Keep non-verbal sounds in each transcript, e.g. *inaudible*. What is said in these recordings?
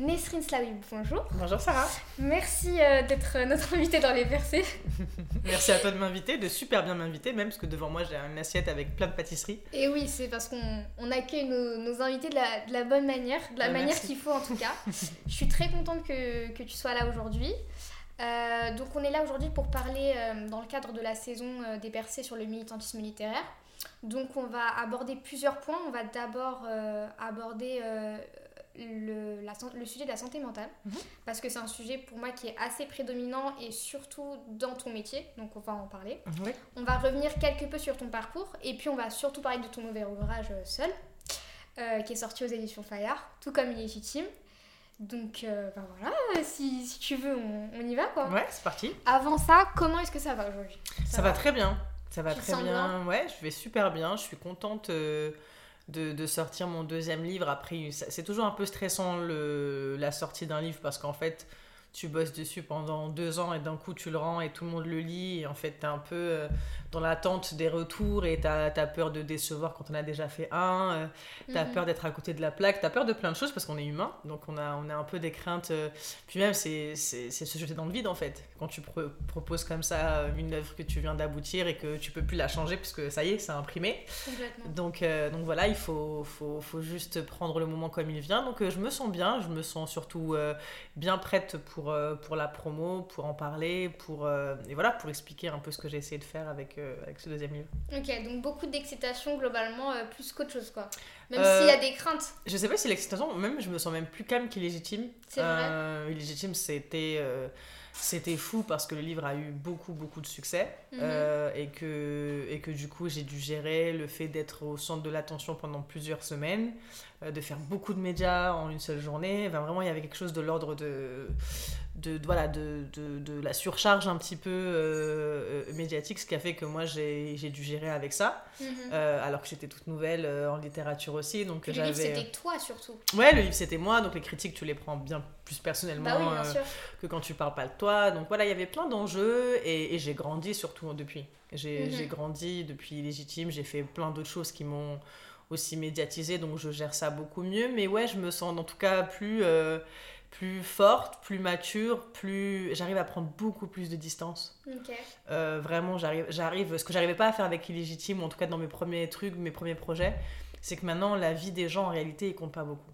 Nesrine Slaoui, bonjour. Bonjour Sarah. Merci euh, d'être notre invitée dans les versets. *laughs* Merci à toi de m'inviter, de super bien m'inviter, même parce que devant moi j'ai une assiette avec plein de pâtisseries. Et oui, c'est parce qu'on on accueille nos, nos invités de la, de la, bonne manière, de la Ah, manière qu'il faut en tout cas. *laughs* Je suis très contente que, que tu sois là aujourd'hui. Euh, donc on est là aujourd'hui pour parler euh, dans le cadre de la saison euh, des percées sur le militantisme littéraire. Donc on va aborder plusieurs points. On va d'abord euh, aborder euh, le, la le sujet de la santé mentale, Mhm. parce que c'est un sujet pour moi qui est assez prédominant et surtout dans ton métier, donc on va en parler. Oui. On va revenir quelque peu sur ton parcours et puis on va surtout parler de ton nouvel ouvrage euh, Seul, euh, qui est sorti aux éditions Fayard, tout comme Illégitime. Donc euh, ben voilà, si, si tu veux, on, on y va quoi. Ouais, c'est parti. Avant ça, comment est-ce que ça va aujourd'hui? Ça, va très bien. Ça va Tu très sens bien? Ouais, je vais super bien. Je suis contente euh, de, sortir mon deuxième livre. Après, c'est toujours un peu stressant le, la sortie d'un livre parce qu'en fait, tu bosses dessus pendant deux ans et d'un coup tu le rends et tout le monde le lit. Et en fait, t'es un peu euh, dans l'attente des retours et t'as as peur de décevoir quand on a déjà fait un. euh, T'as Mhm. peur d'être à côté de la plaque, t'as peur de plein de choses parce qu'on est humain, donc on a, on a un peu des craintes. euh, Puis même, c'est se jeter dans le vide en fait. Quand tu pro- proposes comme ça une œuvre que tu viens d'aboutir et que tu peux plus la changer parce que ça y est, c'est imprimé. Donc, euh, donc voilà, il faut, faut, faut juste prendre le moment comme il vient. Donc euh, je me sens bien, je me sens surtout euh, bien prête pour, euh, pour la promo, pour en parler, pour, euh, et voilà, pour expliquer un peu ce que j'ai essayé de faire avec, euh, avec ce deuxième livre. Ok, donc beaucoup d'excitation globalement, plus qu'autre chose quoi. Même s'il y a des craintes. Je sais pas si l'excitation, même je me sens même plus calme qu'illégitime. C'est vrai. Illégitime, c'était c'était fou parce que le livre a eu beaucoup beaucoup de succès Mhm. euh, et que et que du coup j'ai dû gérer le fait d'être au centre de l'attention pendant plusieurs semaines, euh, de faire beaucoup de médias en une seule journée. Enfin, vraiment, il y avait quelque chose de l'ordre de de, de- voilà de, de, de la surcharge un petit peu euh, euh, médiatique, ce qui a fait que moi j'ai dû gérer avec ça, Mhm. euh, alors que j'étais toute nouvelle en littérature aussi, donc le livre c'était toi surtout. Ouais, le livre c'était moi, donc les critiques tu les prends bien plus personnellement Bah oui, bien sûr. que quand tu parles pas de toi. Donc voilà, il y avait plein d'enjeux et, et j'ai grandi surtout depuis. J'ai Mhm. j'ai grandi depuis Légitime, j'ai fait plein d'autres choses qui m'ont aussi médiatisé, donc je gère ça beaucoup mieux. Mais ouais, je me sens en tout cas plus, plus forte, plus mature, plus... J'arrive à prendre beaucoup plus de distance. Euh, vraiment, j'arrive, j'arrive, ce que j'arrivais pas à faire avec Illégitime, ou en tout cas dans mes premiers trucs, mes premiers projets, c'est que maintenant la vie des gens en réalité, il compte pas beaucoup.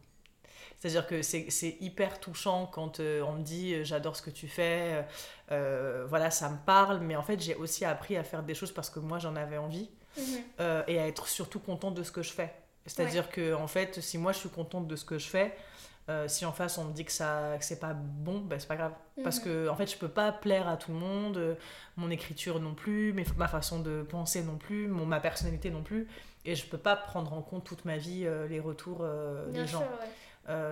C'est-à-dire que c'est, hyper touchant quand euh, on me dit euh, j'adore ce que tu fais, euh, voilà, ça me parle, mais en fait j'ai aussi appris à faire des choses parce que moi j'en avais envie Mhm. et à être surtout contente de ce que je fais. C'est-à-dire que en fait, si moi je suis contente de ce que je fais, euh, si en face on me dit que ça que c'est pas bon, bah, c'est pas grave. Parce Mhm. que en fait, je peux pas plaire à tout le monde, euh, mon écriture non plus, mes- ma façon de penser non plus, mon, ma personnalité non plus, et je peux pas prendre en compte toute ma vie euh, les retours des sûr, gens. ouais.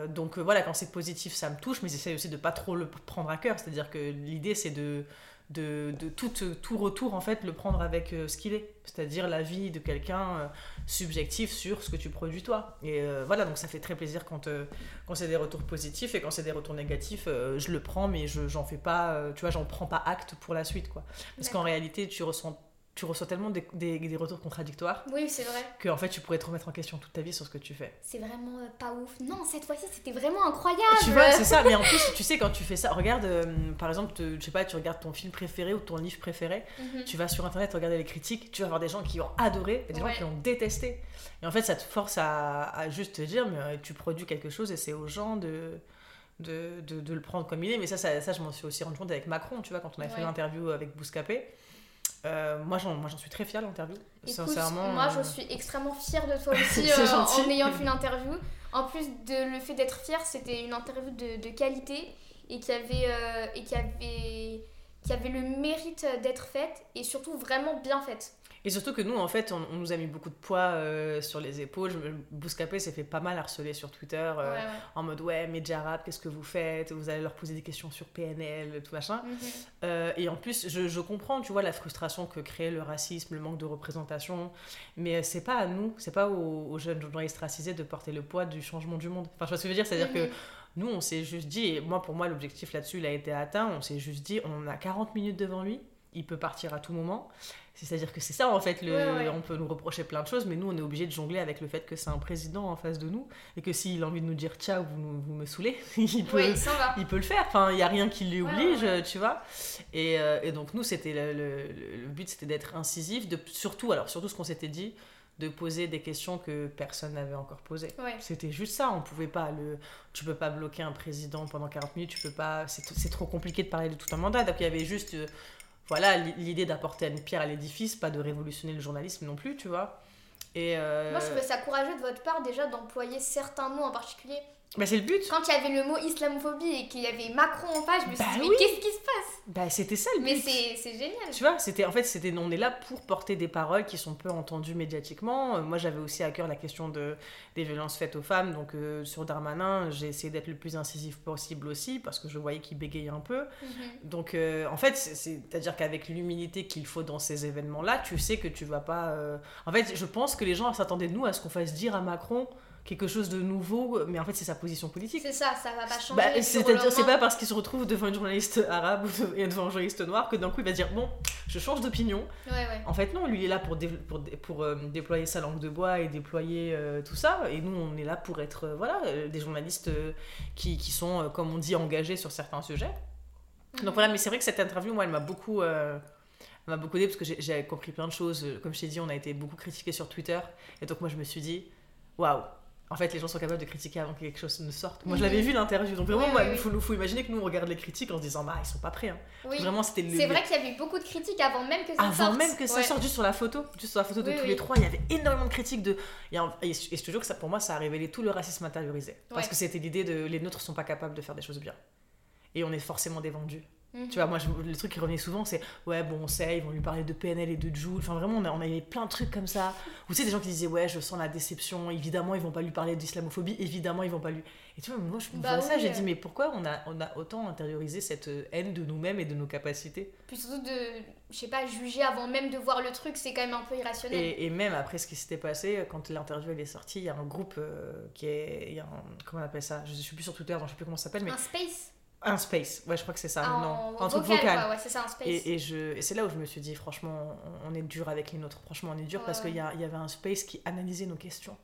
Donc voilà, quand c'est positif, ça me touche, mais j'essaie aussi de pas trop le prendre à cœur. C'est-à-dire que l'idée, c'est de, de, de tout, tout retour, en fait, le prendre avec euh, ce qu'il est. C'est-à-dire la vie de quelqu'un euh, subjectif sur ce que tu produis toi. Et euh, voilà, donc ça fait très plaisir quand, quand c'est des retours positifs et quand c'est des retours négatifs, je le prends, mais je j'en fais pas, tu vois, j'en prends pas acte pour la suite, quoi. Parce qu'en réalité, tu ressens, tu reçois tellement des, des, des retours contradictoires Oui, c'est vrai. que en fait, tu pourrais te remettre en question toute ta vie sur ce que tu fais. C'est vraiment euh, pas ouf. Non, cette fois-ci, c'était vraiment incroyable. Tu vois, c'est ça, mais en plus, tu sais, quand tu fais ça, regarde, euh, par exemple, te- je sais pas, tu regardes ton film préféré ou ton livre préféré, Mhm. tu vas sur internet regarder les critiques, tu vas voir des gens qui ont adoré et des Ouais. gens qui ont détesté. Et en fait, ça te force à, à juste te dire, mais euh, tu produis quelque chose et c'est aux gens de. De, de, de le prendre comme il est, mais ça, ça, ça je m'en suis aussi rendu compte avec Macron, tu vois, quand on a fait l'interview avec Bouscapé. Euh, moi, j'en moi, j'en suis très fière de l'interview. Sincèrement. moi je euh, suis extrêmement fière de toi *laughs* aussi euh, en ayant fait l'interview. En plus de le fait d'être fière, c'était une interview de, de qualité et qui avait, euh, et qui avait, qui avait le mérite d'être faite et surtout vraiment bien faite. Et surtout que nous, en fait, on, on nous a mis beaucoup de poids euh, sur les épaules. Bouscapé s'est fait pas mal harceler sur Twitter. euh, Ouais, ouais. en mode ouais média rap qu'est-ce que vous faites? Vous allez leur poser des questions sur PNL tout machin Mhm. Euh, et en plus je, je comprends tu vois la frustration que crée le racisme le manque de représentation mais c'est pas à nous c'est pas aux, aux jeunes journalistes racisés de porter le poids du changement du monde enfin je vois ce que je veux dire c'est à dire Mhm. que nous on s'est juste dit et moi pour moi l'objectif là-dessus il a été atteint on s'est juste dit on a 40 minutes devant lui il peut partir à tout moment C'est-à-dire que c'est ça, en fait, le, Ouais, ouais. on peut nous reprocher plein de choses, mais nous, on est obligé de jongler avec le fait que c'est un président en face de nous, et que s'il a envie de nous dire ciao, vous, vous me saoulez, *laughs* il peut, Ouais, il peut le faire. Enfin, il n'y a rien qui lui oblige, tu vois. Et, euh, et donc, nous, c'était le, le- but, c'était d'être incisif, de, surtout, alors, surtout ce qu'on s'était dit, de poser des questions que personne n'avait encore posées. Ouais. C'était juste ça, on pouvait pas le tu peux pas bloquer un président pendant 40 minutes, tu peux pas c'est c'est trop compliqué de parler de tout un mandat. Donc il y avait juste euh, voilà l'idée d'apporter une pierre à l'édifice, pas de révolutionner le journalisme non plus, tu vois. Et euh, Moi, je trouvais ça courageux de votre part déjà d'employer certains mots en particulier. Bah, c'est le but. Quand il y avait le mot islamophobie et qu'il y avait Macron en face, je me suis Bah dit, mais oui. qu'est-ce qui se passe? Bah c'était ça le Mais but. c'est c'est génial. Tu vois, c'était en fait c'était on est là pour porter des paroles qui sont peu entendues médiatiquement. Euh, moi j'avais aussi à cœur la question de des violences faites aux femmes donc euh, sur Darmanin, j'ai essayé d'être le plus incisif possible aussi parce que je voyais qu'il bégayait un peu. Mhm. Donc, euh, en fait, c'est- c'est-à-dire qu'avec l'humilité qu'il faut dans ces événements-là, tu sais que tu vas pas. En fait, je pense que les gens s'attendaient de nous à ce qu'on fasse dire à Macron quelque chose de nouveau, mais en fait, c'est sa position politique. C'est ça, ça va pas changer. Bah, au C'est-à-dire, c'est pas parce qu'il se retrouve devant une journaliste arabe ou et devant un journaliste noir que d'un coup il va dire Bon, je change d'opinion. Ouais, ouais. En fait, non, lui il est là pour, dé- pour, dé- pour euh, déployer sa langue de bois et déployer euh, tout ça. Et nous, on est là pour être euh, voilà, des journalistes qui, qui sont, comme on dit, engagés sur certains sujets. Mhm. Donc voilà, mais c'est vrai que cette interview, moi, elle m'a beaucoup, m'a beaucoup aidé parce que j'ai- j'ai compris plein de choses. Comme je t'ai dit, on a été beaucoup critiqué sur Twitter. Et donc moi, je me suis dit Waouh en fait, les gens sont capables de critiquer avant que quelque chose ne sorte. Moi, je l'avais vu l'interview. Donc, vraiment, Oui, moi, oui, il oui. faut, faut imaginer que nous, on regarde les critiques en se disant Bah, ils sont pas prêts. hein. Vraiment, c'était le. C'est vrai qu'il y avait eu beaucoup de critiques avant même que ça Avant sorte. même que ça Ouais. sorte, juste sur la photo, juste sur la photo de tous les trois, il y avait énormément de critiques de. Et je te jure que ça, pour moi, ça a révélé tout le racisme intériorisé. Parce Ouais. que c'était l'idée de les nôtres sont pas capables de faire des choses bien. Et on est forcément des vendus. Mhm. Tu vois, moi, je- le truc qui revenait souvent, c'est ouais, bon, on sait, ils vont lui parler de PNL et de Joule. Enfin, vraiment, on, a, on avait plein de trucs comme ça. Ou tu sais, des gens qui disaient ouais, je sens la déception. Évidemment, ils vont pas lui parler d'islamophobie. Évidemment, ils vont pas lui. Et tu vois, moi, je me Bah vois ça, j'ai euh. dit mais pourquoi on a, on a autant intériorisé cette haine de nous-mêmes et de nos capacités? Puis surtout de, je sais pas, juger avant même de voir le truc, c'est quand même un peu irrationnel. Et, et même après ce qui s'était passé, quand l'interview elle est sortie, il y a un groupe euh, qui est. il y a un- comment on appelle ça? Je ne suis plus sur Twitter, donc je sais plus comment ça s'appelle, mais. Un space Un space, ouais, je crois que c'est ça. en, non, en un truc vocal, vocal. quoi, ouais, c'est ça, un space. Et, et je, et c'est là où je me suis dit, franchement, on, est dur avec les nôtres. Franchement, on est dur Ouais, parce qu'il y, a- y avait un space qui analysait nos questions.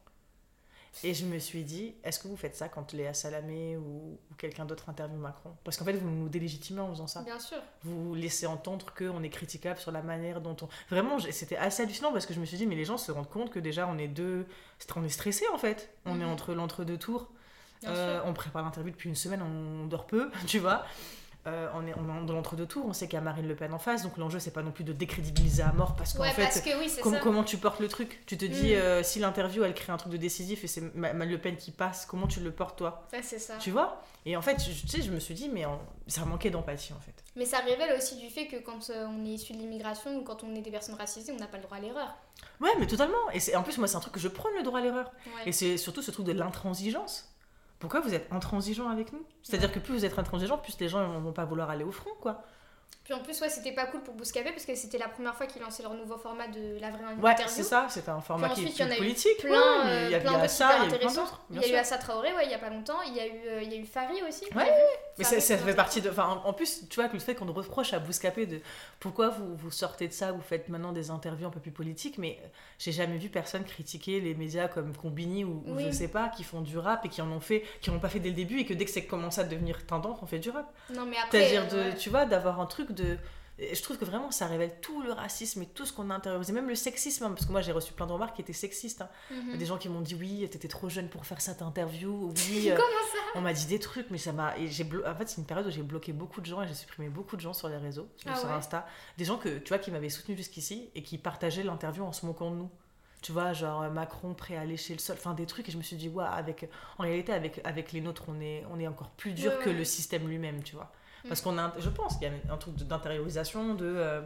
Et je me suis dit, est-ce que vous faites ça quand Léa Salamé ou, ou quelqu'un d'autre interviewe Macron? Parce qu'en fait, vous nous délégitimez en faisant ça. Bien sûr. Vous laissez entendre qu'on est critiquable sur la manière dont on. Vraiment, c'était assez hallucinant parce que je me suis dit, mais les gens se rendent compte que déjà, on est deux. On est stressé en fait. On est Mhm. entre l'entre-deux tours. Euh, on prépare l'interview depuis une semaine, on dort peu, *laughs* tu vois. Euh, on est on est dans l'entre-deux tours, on sait qu'il y a Marine Le Pen en face, donc l'enjeu c'est pas non plus de décrédibiliser à mort parce qu'en Ouais, fait, parce que oui, c'est com- ça. comment tu portes le truc? Tu te dis, Mm. euh, si l'interview elle crée un truc de décisif et c'est Ma- Marine Le Pen qui passe, comment tu le portes toi? Ouais, c'est ça. Tu vois? Et en fait, je- tu sais, je me suis dit, mais ça manquait d'empathie en fait. Mais ça révèle aussi du fait que quand on est issu de l'immigration ou quand on est des personnes racisées, on n'a pas le droit à l'erreur. Ouais, mais totalement. Et en plus, moi, c'est un truc que je prône le droit à l'erreur. Ouais. Et c'est surtout ce truc de l'intransigeance. Pourquoi vous êtes intransigeant avec nous? C'est-à-dire que plus vous êtes intransigeant, plus les gens ne vont pas vouloir aller au front, quoi. Puis en plus, ouais, c'était pas cool pour Bouscapé parce que c'était la première fois qu'ils lançaient leur nouveau format de la vraie Ouais, interview. c'est ça, c'était un format qui est en plus politique. Plein, ouais, mais il y a plein eu ça, il y a eu plein intéressants. d'autres. Il bien y a eu sûr. Assa Traoré, ouais, il y a pas longtemps. Il y a eu, euh, il y a eu Fari aussi. Ouais. Mais ça, ça fait partie de. Enfin, en- en plus, tu vois, que le fait qu'on reproche à Bouscapé de pourquoi vous, vous sortez de ça, vous faites maintenant des interviews un peu plus politiques, mais j'ai jamais vu personne critiquer les médias comme Combini ou, ou Oui. je sais pas, qui font du rap et qui en ont fait, qui n'ont pas fait dès le début et que dès que c'est commencé à devenir tendance, on fait du rap. Non, mais après. C'est-à-dire, de, ouais. tu vois, d'avoir un truc de. Je trouve que vraiment ça révèle tout le racisme et tout ce qu'on a intériorisé, même le sexisme, hein, parce que moi j'ai reçu plein de remarques qui étaient sexistes. hein. Mhm. Des gens qui m'ont dit oui, t'étais trop jeune pour faire cette interview, oui, *laughs* euh, Comment ça on m'a dit des trucs, mais ça m'a. blo- En fait, c'est une période où j'ai bloqué beaucoup de gens et j'ai supprimé beaucoup de gens sur les réseaux, sur, Ah sur ouais Insta. Des gens que, tu vois, qui m'avaient soutenu jusqu'ici et qui partageaient l'interview en se moquant de nous. Tu vois, genre euh, Macron prêt à lécher le sol, enfin des trucs, et je me suis dit, ouais, avec, en réalité, avec, avec les nôtres, on est, on est encore plus dur Ouais, que ouais. le système lui-même, tu vois. Parce qu'on a, je pense qu'il y a un truc d'intériorisation de, euh,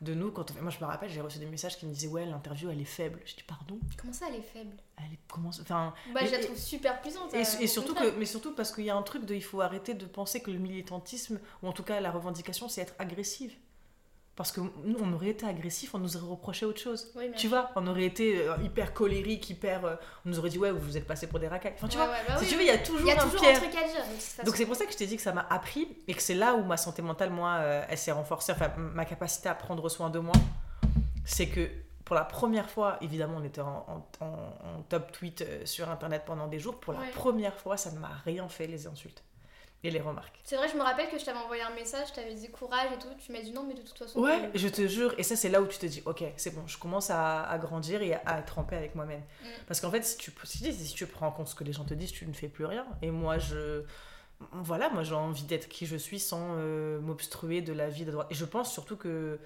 de nous. Quand on fait- moi, je me rappelle, j'ai reçu des messages qui me disaient, ouais, l'interview, elle est faible. Je dis, pardon? Comment ça, elle est faible? Elle est. Comment. Enfin. Bah, je la trouve super puissante. Et, euh, et surtout que, mais surtout parce qu'il y a un truc de, il faut arrêter de penser que le militantisme, ou en tout cas la revendication, c'est être agressive. Parce que nous, on aurait été agressif, on nous aurait reproché autre chose. Oui, Tu vois, on aurait été euh, hyper colérique, hyper. euh, on nous aurait dit, ouais, vous êtes passé pour des racailles. Enfin, tu Ouais, vois, ouais, bah si oui, tu veux, il y a toujours y a un toujours pierre. un truc à dire. de. Donc c'est pour ça que je t'ai dit que ça m'a appris et que c'est là où ma santé mentale, moi, euh, elle s'est renforcée, enfin ma capacité à prendre soin de moi. c'est que pour la première fois, évidemment, on était en, en- en- en top tweet sur Internet pendant des jours. Pour la Ouais. première fois, ça ne m'a rien fait, les insultes et les remarques. C'est vrai, je me rappelle que je t'avais envoyé un message, je t'avais dit courage et tout. Tu m'as dit non, mais de toute façon. Ouais, je te jure. Et ça, c'est là où tu te dis, ok, c'est bon, je commence à, à grandir et à, à être en paix avec moi-même. Mm. Parce qu'en fait, si tu, si, si tu prends en compte ce que les gens te disent, tu ne fais plus rien. Et moi, je. Voilà, moi j'ai envie d'être qui je suis sans euh, m'obstruer de la vie de droite. Et je pense surtout que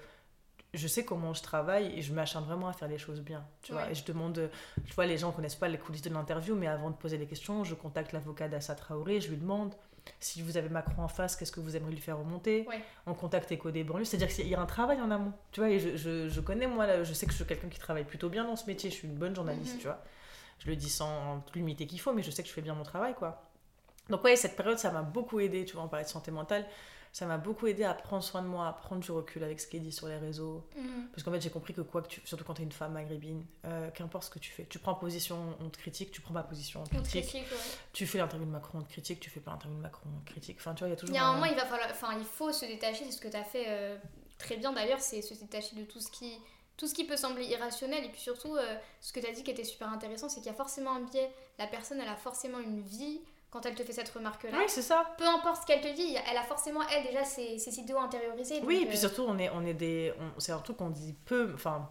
je sais comment je travaille et je m'acharne vraiment à faire les choses bien. Tu vois, Ouais. et je demande, tu vois, les gens connaissent pas les coulisses de l'interview, mais avant de poser des questions, je contacte l'avocat d'Assa Traoré, je lui demande si vous avez Macron en face, qu'est-ce que vous aimeriez lui faire remonter Ouais. On contacte Eco des banlieues, c'est-à-dire qu'il y a un travail en amont. Tu vois, et je, je, je connais, moi, là, je sais que je suis quelqu'un qui travaille plutôt bien dans ce métier, je suis une bonne journaliste, Mhm. tu vois. Je le dis sans limiter qu'il faut, mais je sais que je fais bien mon travail, quoi. Donc ouais, cette période, ça m'a beaucoup aidé, tu vois, on parlait de santé mentale, ça m'a beaucoup aidé à prendre soin de moi, à prendre du recul avec ce qui est dit sur les réseaux. mhm. Parce qu'en fait, j'ai compris que quoi que tu... Surtout quand tu es une femme maghrébine, euh, qu'importe ce que tu fais, tu prends position, on te critique, tu prends pas position, on te critique. critique, ouais. Tu fais l'interview de Macron, on te critique, tu fais pas l'interview de Macron, on te critique. Enfin, tu vois, il y a toujours Il y a un moment, il va falloir, enfin, il faut se détacher. C'est ce que tu as fait euh, très bien d'ailleurs, c'est se détacher de tout ce qui, tout ce qui peut sembler irrationnel. Et puis surtout, euh, ce que tu as dit qui était super intéressant, c'est qu'il y a forcément un biais. La personne, elle a forcément une vie quand elle te fait cette remarque-là. Oui, c'est ça. Peu importe ce qu'elle te dit, elle a forcément elle déjà ses, ses idéaux intériorisés. Oui, et puis euh, surtout, on est, on est des. C'est un truc qu'on dit peu, enfin,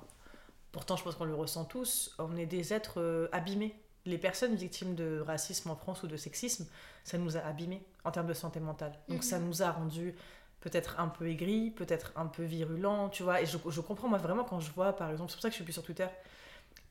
pourtant, je pense qu'on le ressent tous, on est des êtres euh, abîmés. Les personnes victimes de racisme en France ou de sexisme, ça nous a abîmés en termes de santé mentale. Donc, Mhm. ça nous a rendus peut-être un peu aigris, peut-être un peu virulents, tu vois. Et je, je comprends, moi, vraiment, quand je vois, par exemple, c'est pour ça que je suis plus sur Twitter.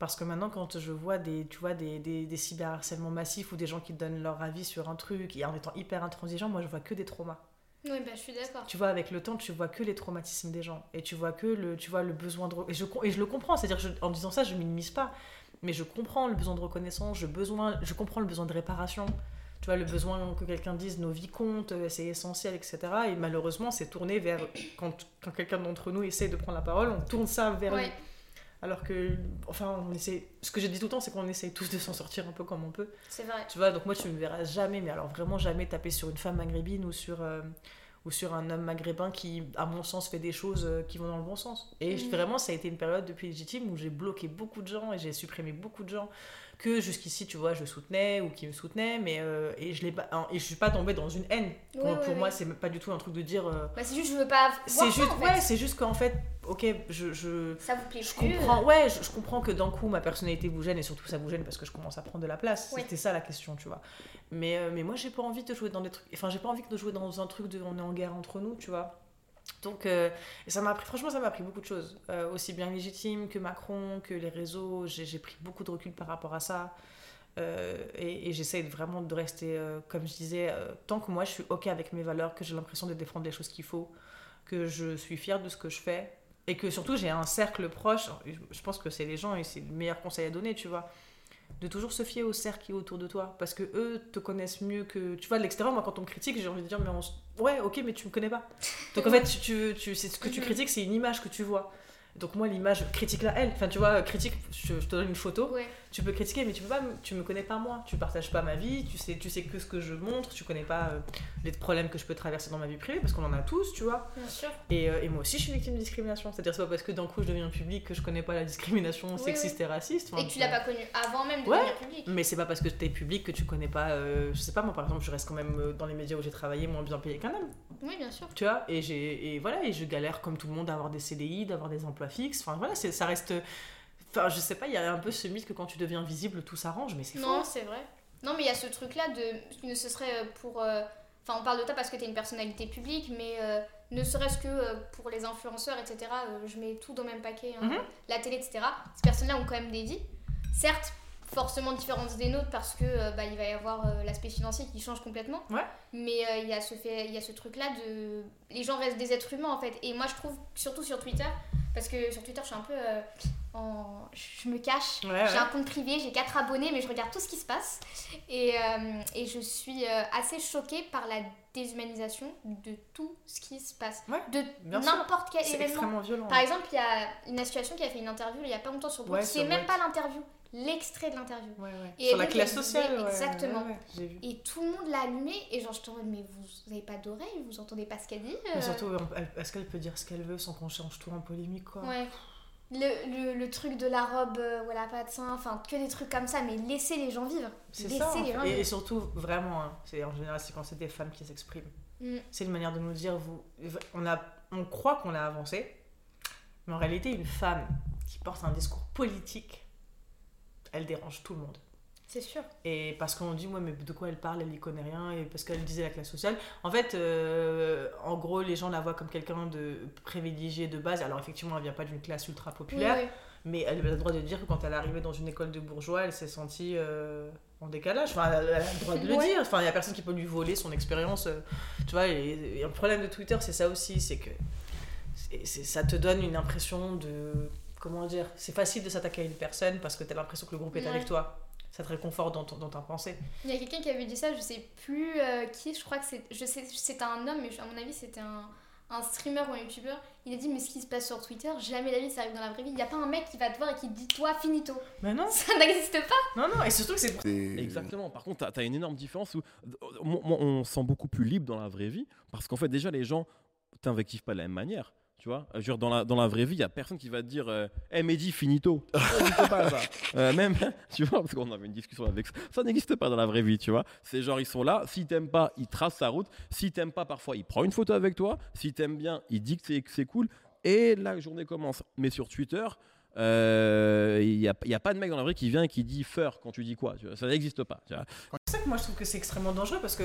Parce que maintenant, quand je vois des, tu vois, des, des, des cyberharcèlements massifs ou des gens qui donnent leur avis sur un truc et en étant hyper intransigeants, moi, je vois que des traumas. Oui, bah, je suis d'accord. Tu vois, avec le temps, tu vois que les traumatismes des gens. Et tu vois que le, tu vois, le besoin de... Et je, et je le comprends, c'est-à-dire en disant ça, je minimise pas. Mais je comprends le besoin de reconnaissance, je, besoin, je comprends le besoin de réparation. Tu vois, le besoin que quelqu'un dise nos vies comptent, euh, c'est essentiel, etc. Et malheureusement, c'est tourné vers... Quand, quand quelqu'un d'entre nous essaie de prendre la parole, on tourne ça vers lui. Alors que, enfin, on essaie... Ce que j'ai dit tout le temps, c'est qu'on essaye tous de s'en sortir un peu comme on peut. C'est vrai. Tu vois, donc moi, tu me verras jamais, mais alors vraiment jamais taper sur une femme maghrébine ou sur, euh, ou sur un homme maghrébin qui, à mon sens, fait des choses euh, qui vont dans le bon sens. Et Mhm. vraiment, ça a été une période depuis légitime où j'ai bloqué beaucoup de gens et j'ai supprimé beaucoup de gens que jusqu'ici, tu vois, je soutenais ou qui me soutenaient, mais euh, et je l'ai pas, et je suis pas tombée dans une haine. Ouais, Pour- ouais, pour moi, c'est pas du tout un truc de dire. euh, Bah, c'est juste, je veux pas. c'est juste, en fait. ouais, c'est juste qu'en fait, ok, je, je, Ça vous plaît je plus. comprends, ouais, je, je comprends que d'un coup ma personnalité vous gêne et surtout ça vous gêne parce que je commence à prendre de la place. C'était ça la question, tu vois. Mais, euh, mais moi j'ai pas envie de jouer dans des trucs. Enfin, j'ai pas envie de jouer dans un truc de on est en guerre entre nous, tu vois. Donc, euh, ça m'a franchement, ça m'a appris beaucoup de choses. Euh, aussi bien légitime que Macron, que les réseaux. J'ai pris beaucoup de recul par rapport à ça. Euh, et et j'essaie vraiment de rester, comme je disais, tant que moi je suis OK avec mes valeurs, que j'ai l'impression de défendre les choses qu'il faut, que je suis fière de ce que je fais, et que surtout j'ai un cercle proche. Je pense que c'est les gens et c'est le meilleur conseil à donner, tu vois. De toujours se fier au cercle qui est autour de toi. Parce que eux te connaissent mieux que. Tu vois, de l'extérieur, moi quand on me critique, j'ai envie de dire, mais on ouais, ok, mais tu me connais pas. Donc en fait, tu, tu, tu- c'est ce que tu Mhm. critiques, c'est une image que tu vois. Donc moi, l'image, critique-la elle. Enfin, tu vois, critique, je, je te donne une photo, Ouais. Tu peux critiquer, mais tu peux pas, me- tu me connais pas moi. Tu partages pas ma vie, tu sais, tu sais que ce que je montre, tu connais pas euh, les problèmes que je peux traverser dans ma vie privée, parce qu'on en a tous, tu vois. Bien sûr. Et, euh, et moi aussi, je suis victime de discrimination. C'est-à-dire, c'est pas parce que d'un coup je deviens public que je connais pas la discrimination Oui, sexiste et raciste. Enfin, Et que tu l'as pas connu avant même de Ouais. devenir public. Mais c'est pas parce que t'es public que tu connais pas. euh, je sais pas, moi par exemple, je reste quand même euh, dans les médias où j'ai travaillé moins bien payé qu'un homme. Oui, bien sûr. Tu vois, et, j'ai, et voilà, et je galère comme tout le monde à avoir des CDI, d'avoir des emplois fixes. Enfin voilà, c'est, ça reste. Enfin, je sais pas, il y a un peu ce mythe que quand tu deviens visible, tout s'arrange, mais c'est Non, faux. c'est vrai. Non, mais il y a ce truc-là de. Ne ce serait euh, pour. euh, Enfin, on parle de toi parce que tu es une personnalité publique, mais euh, ne serait-ce que euh, pour les influenceurs, etc., je mets tout dans le même paquet, hein, Mhm. la télé, etc. Ces personnes-là ont quand même des vies. Certes, forcément différentes des nôtres parce que bah, il va y avoir l'aspect financier qui change complètement. Ouais. Mais il y a ce, fait, il y a ce truc-là de. Les gens restent des êtres humains en fait. Et moi, je trouve, surtout sur Twitter, parce que sur Twitter, je suis un peu. En... Je me cache. Ouais, J'ai ouais. un compte privé, j'ai 4 abonnés, mais je regarde tout ce qui se passe. Et, euh, et je suis euh, assez choquée par la déshumanisation de tout ce qui se passe. Ouais, de n'importe quel C'est événement. extrêmement violent. Par exemple, il y a une association qui a fait une interview il y a pas longtemps sur. Ouais, c'est même pas l'interview, l'extrait de l'interview. Sur la classe sociale, exactement. Et tout le monde l'a allumé et genre je te mode mais vous, vous avez pas d'oreille, vous entendez pas ce qu'elle dit Mais euh, surtout, est-ce qu'elle peut dire ce qu'elle veut sans qu'on change tout en polémique, quoi? Ouais. Le, le, le truc de la robe euh, elle a pas de sein, enfin que des trucs comme ça, mais laissez les gens vivre. C'est ça. en les fait. gens Et, vivre. et surtout, vraiment, hein, c'est en général, c'est quand c'est des femmes qui s'expriment. Mm. C'est une manière de nous dire, vous, on, a, on croit qu'on a avancé, mais en réalité, une femme qui porte un discours politique, elle dérange tout le monde. C'est sûr. Et parce qu'on dit, ouais, mais de quoi elle parle, elle n'y connaît rien, et parce qu'elle disait la classe sociale. En fait, euh, en gros, les gens la voient comme quelqu'un de privilégié de base. Alors, effectivement, elle vient pas d'une classe ultra populaire, Oui, oui. mais elle a le droit de dire que quand elle est arrivée dans une école de bourgeois, elle s'est sentie euh, en décalage. Enfin, elle a le droit de le Ouais. dire. Enfin, il n'y a personne qui peut lui voler son expérience. euh, tu vois, et, et un problème de Twitter, c'est ça aussi, c'est que ça te donne une impression de. Comment dire C'est facile de s'attaquer à une personne parce que tu as l'impression que le groupe est Ouais. avec toi. Ça te réconforte dans, ton, dans ta pensée. Il y a quelqu'un qui avait dit ça, je sais plus euh, qui, je crois que c'est, je sais, c'était un homme, mais à mon avis c'était un, un streamer ou un youtubeur. Il a dit mais ce qui se passe sur Twitter, jamais la vie ça arrive dans la vraie vie. Il n'y a pas un mec qui va te voir et qui te dit toi finito. Mais non, Ça n'existe pas. non, non, et surtout que c'est Exactement. Par contre, tu as, une énorme différence où moi, on se sent beaucoup plus libre dans la vraie vie parce qu'en fait, déjà, les gens t'invectivent pas de la même manière. Tu vois, Euh, genre dans la, dans la vraie vie, il y a personne qui va te dire euh, Hey Mehdi, finito. *laughs* Ça n'existe pas ça. Euh, même, *laughs* tu vois, parce qu'on avait une discussion avec ça. Ça n'existe pas dans la vraie vie, tu vois. C'est genre, ils sont là. S'ils t'aiment pas, ils tracent sa route. S'ils t'aiment pas, parfois, il prend une photo avec toi. S'ils t'aiment bien, il dit que c'est- que c'est cool. Et la journée commence. Mais sur Twitter, euh, il n'y a, il y a pas de mec dans la vraie qui vient et qui dit feur quand tu dis quoi. Tu vois. Ça n'existe pas. C'est ça que moi je trouve que c'est extrêmement dangereux parce que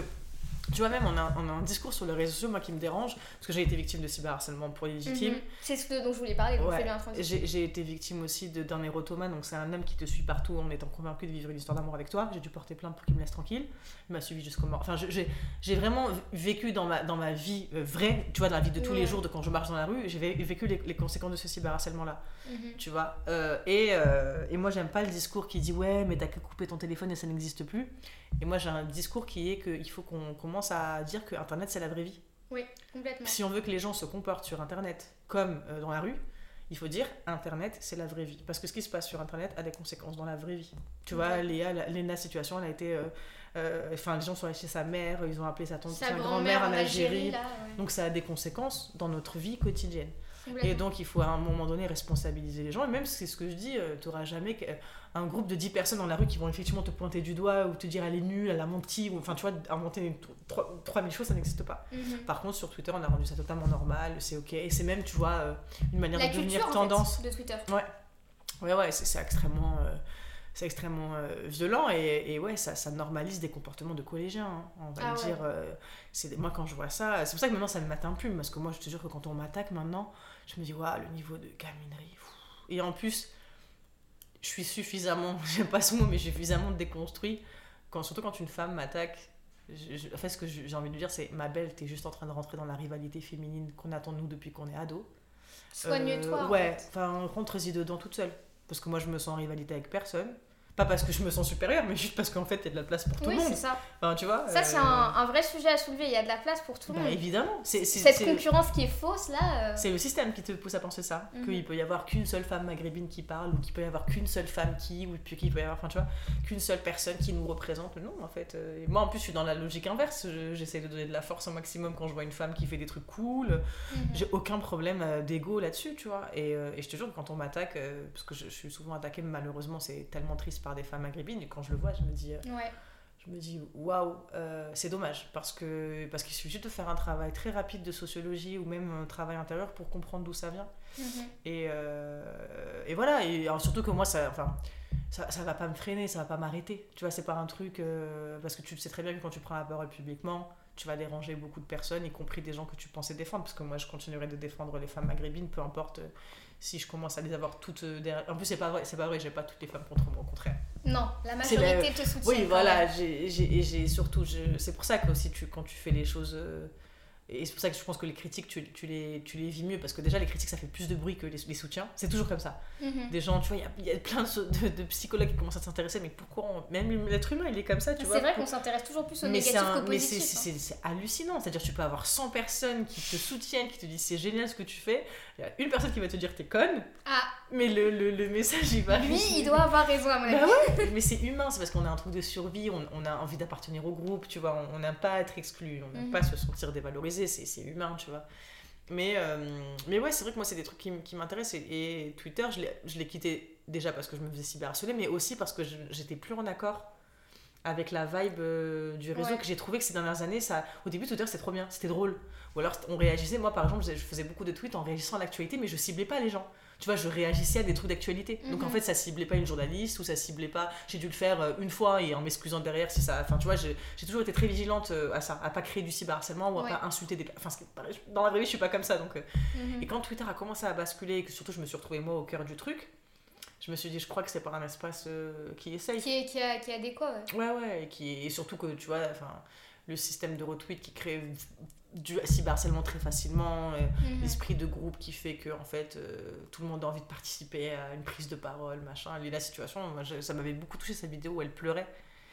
tu vois même on a, on a un discours sur les réseaux sociaux moi qui me dérange parce que j'ai été victime de cyberharcèlement pour légitime. Mhm. C'est ce dont je voulais parler, donc Ouais. bien. J'ai été victime aussi de- d'un érotoma, donc c'est un homme qui te suit partout en étant convaincu de vivre une histoire d'amour avec toi. J'ai dû porter plainte pour qu'il me laisse tranquille. Il m'a suivi jusqu'au mort. Enfin, j'ai vraiment vécu dans ma, dans ma vie euh, vraie, tu vois, dans la vie de tous les jours, de quand je marche dans la rue, j'ai vé- vécu les, les conséquences de ce cyberharcèlement-là, Mhm. tu vois. Euh, et, euh, et moi, j'aime pas le discours qui dit ouais, mais t'as qu'à couper ton téléphone et ça n'existe plus. Et moi, j'ai un discours qui est qu'il faut qu'on commence à dire que Internet, c'est la vraie vie. Oui, complètement. Si on veut que les gens se comportent sur Internet comme euh, dans la rue, il faut dire Internet, c'est la vraie vie. Parce que ce qui se passe sur Internet a des conséquences dans la vraie vie. Tu vois. Léa, la- Léna situation, elle a été. euh, euh, Enfin, les gens sont allés chez sa mère, ils ont appelé sa tante, Sa sa grand-mère en Algérie, Algérie. là, ouais. Donc ça a des conséquences dans notre vie quotidienne. Et donc il faut à un moment donné responsabiliser les gens. Et même c'est ce que je dis, tu n'auras jamais que- un groupe de 10 personnes dans la rue qui vont effectivement te pointer du doigt ou te dire elle est nulle, elle a menti. Ou, enfin, tu vois, inventer une- trois- 3000 choses, ça n'existe pas. Mhm. Par contre, sur Twitter, on a rendu ça totalement normal, c'est ok. Et c'est même, tu vois, euh, une manière La de devenir en fait, tendance. de Twitter. Ouais, ouais, c'est c'est extrêmement, euh, c'est extrêmement euh, violent et, et ouais, ça, ça normalise des comportements de collégiens. hein, on va Ah le ouais. dire. euh, c'est moi, quand je vois ça, c'est pour ça que maintenant ça ne m'atteint plus parce que moi, je te jure que quand on m'attaque maintenant, je me dis, waouh, le niveau de gaminerie. pff. Et en plus, je suis suffisamment, *laughs* j'aime pas ce mot, mais suffisamment déconstruit. Quand, surtout quand une femme m'attaque, je- je- en fait, ce que j'ai envie de dire, c'est ma belle, t'es juste en train de rentrer dans la rivalité féminine qu'on attend nous depuis qu'on est ado. Soigne-toi. Euh, en ouais, enfin, rentre-y dedans toute seule. Parce que moi, je me sens en rivalité avec personne. Pas parce que je me sens supérieure, mais juste parce qu'en fait, il y a de la place pour tout Oui, le monde. c'est ça. Enfin, tu vois Ça, c'est euh, un, un vrai sujet à soulever. Il y a de la place pour tout le bah, monde. évidemment. C'est c'est- Cette concurrence qui est fausse, là. euh, c'est le système qui te pousse à penser ça. Mhm. Qu'il peut y avoir qu'une seule femme maghrébine qui parle, ou qu'il peut y avoir qu'une seule femme qui, ou puis qu'il peut y avoir, enfin, tu vois, qu'une seule personne qui nous représente. Non, en fait. euh, et moi, en plus, je suis dans la logique inverse. Je- J'essaie de donner de la force au maximum quand je vois une femme qui fait des trucs cool. mhm. J'ai aucun problème d'ego là-dessus, tu vois. Et, et je te jure quand on m'attaque, parce que je, je suis souvent attaquée, malheureusement, c'est tellement triste par des femmes maghrébines, et quand je le vois, je me dis, euh, Ouais. je me dis, waouh, euh, c'est dommage, parce que parce qu'il suffit juste de faire un travail très rapide de sociologie ou même un travail intérieur pour comprendre d'où ça vient. Mhm. Et, euh, et voilà, et alors surtout que moi, ça, enfin, ça, ça va pas me freiner, ça va pas m'arrêter. Tu vois, c'est pas un truc. euh, parce que tu sais très bien que quand tu prends la parole publiquement, tu vas déranger beaucoup de personnes, y compris des gens que tu pensais défendre. Parce que moi, je continuerai de défendre les femmes maghrébines, peu importe si je commence à les avoir toutes euh, derrière. En plus, c'est pas vrai, c'est pas vrai, j'ai pas toutes les femmes contre moi, au contraire. Non, la majorité te soutient. Oui, voilà, j'ai j'ai- et j'ai surtout, je- c'est pour ça que aussi tu, quand tu fais les choses, euh, et c'est pour ça que je pense que les critiques, tu, tu les, tu les vis mieux, parce que déjà les critiques ça fait plus de bruit que les, les soutiens, c'est toujours comme ça. Mhm. Des gens, tu vois, il y y a plein de, psychologues qui commencent à s'intéresser, mais pourquoi, on- même l'être humain il est comme ça, tu vois. C'est vrai pour- qu'on s'intéresse toujours plus au mais c'est négatif un- qu'au mais c'est- hein. c'est c'est hallucinant, c'est-à-dire tu peux avoir 100 personnes qui te soutiennent, qui te disent c'est génial ce que tu fais, il y a une personne qui va te dire t'es conne, Ah, mais le, le, le message il va lui, il doit avoir raison à mon avis. bah ouais, mais c'est humain, c'est parce qu'on a un truc de survie, on, on a envie d'appartenir au groupe, tu vois, on- n'aime pas être exclu, on n'aime Mhm. pas se sentir dévalorisé, c'est c'est humain, tu vois. Mais, euh, mais ouais, c'est vrai que moi, c'est des trucs qui, m'intéressent. Et, et Twitter, je l'ai- quitté déjà parce que je me faisais cyberharceler, mais aussi parce que j'étais plus en accord avec la vibe euh, du réseau Ouais. que j'ai trouvé que ces dernières années, ça, au début, Twitter, c'était trop bien, c'était drôle. Ou alors, on réagissait, moi, par exemple, je faisais beaucoup de tweets en réagissant à l'actualité, mais je ciblais pas les gens. Tu vois, je réagissais à des trucs d'actualité. Donc en Mhm. fait, ça ciblait pas une journaliste ou ça ciblait pas. J'ai dû le faire euh, une fois et en m'excusant derrière si ça. Enfin, tu vois, j'ai toujours été très vigilante euh, à ça, à pas créer du cyberharcèlement ou à Ouais. pas insulter des. Enfin, dans la vraie vie, je suis pas comme ça. Donc, euh, Mhm. et quand Twitter a commencé à basculer et que surtout je me suis retrouvée moi au cœur du truc, je me suis dit, je crois que c'est pas un espace euh, qui est safe. Qui est, qui, a, qui est adéquat, ouais. Ouais, ouais, et, qui, et surtout que tu vois, enfin, le système de retweet qui crée du cyberharcèlement très facilement, euh, Mhm. l'esprit de groupe qui fait que en fait euh, tout le monde a envie de participer à une prise de parole, machin. Et la situation, moi, je- ça m'avait beaucoup touché cette vidéo où elle pleurait.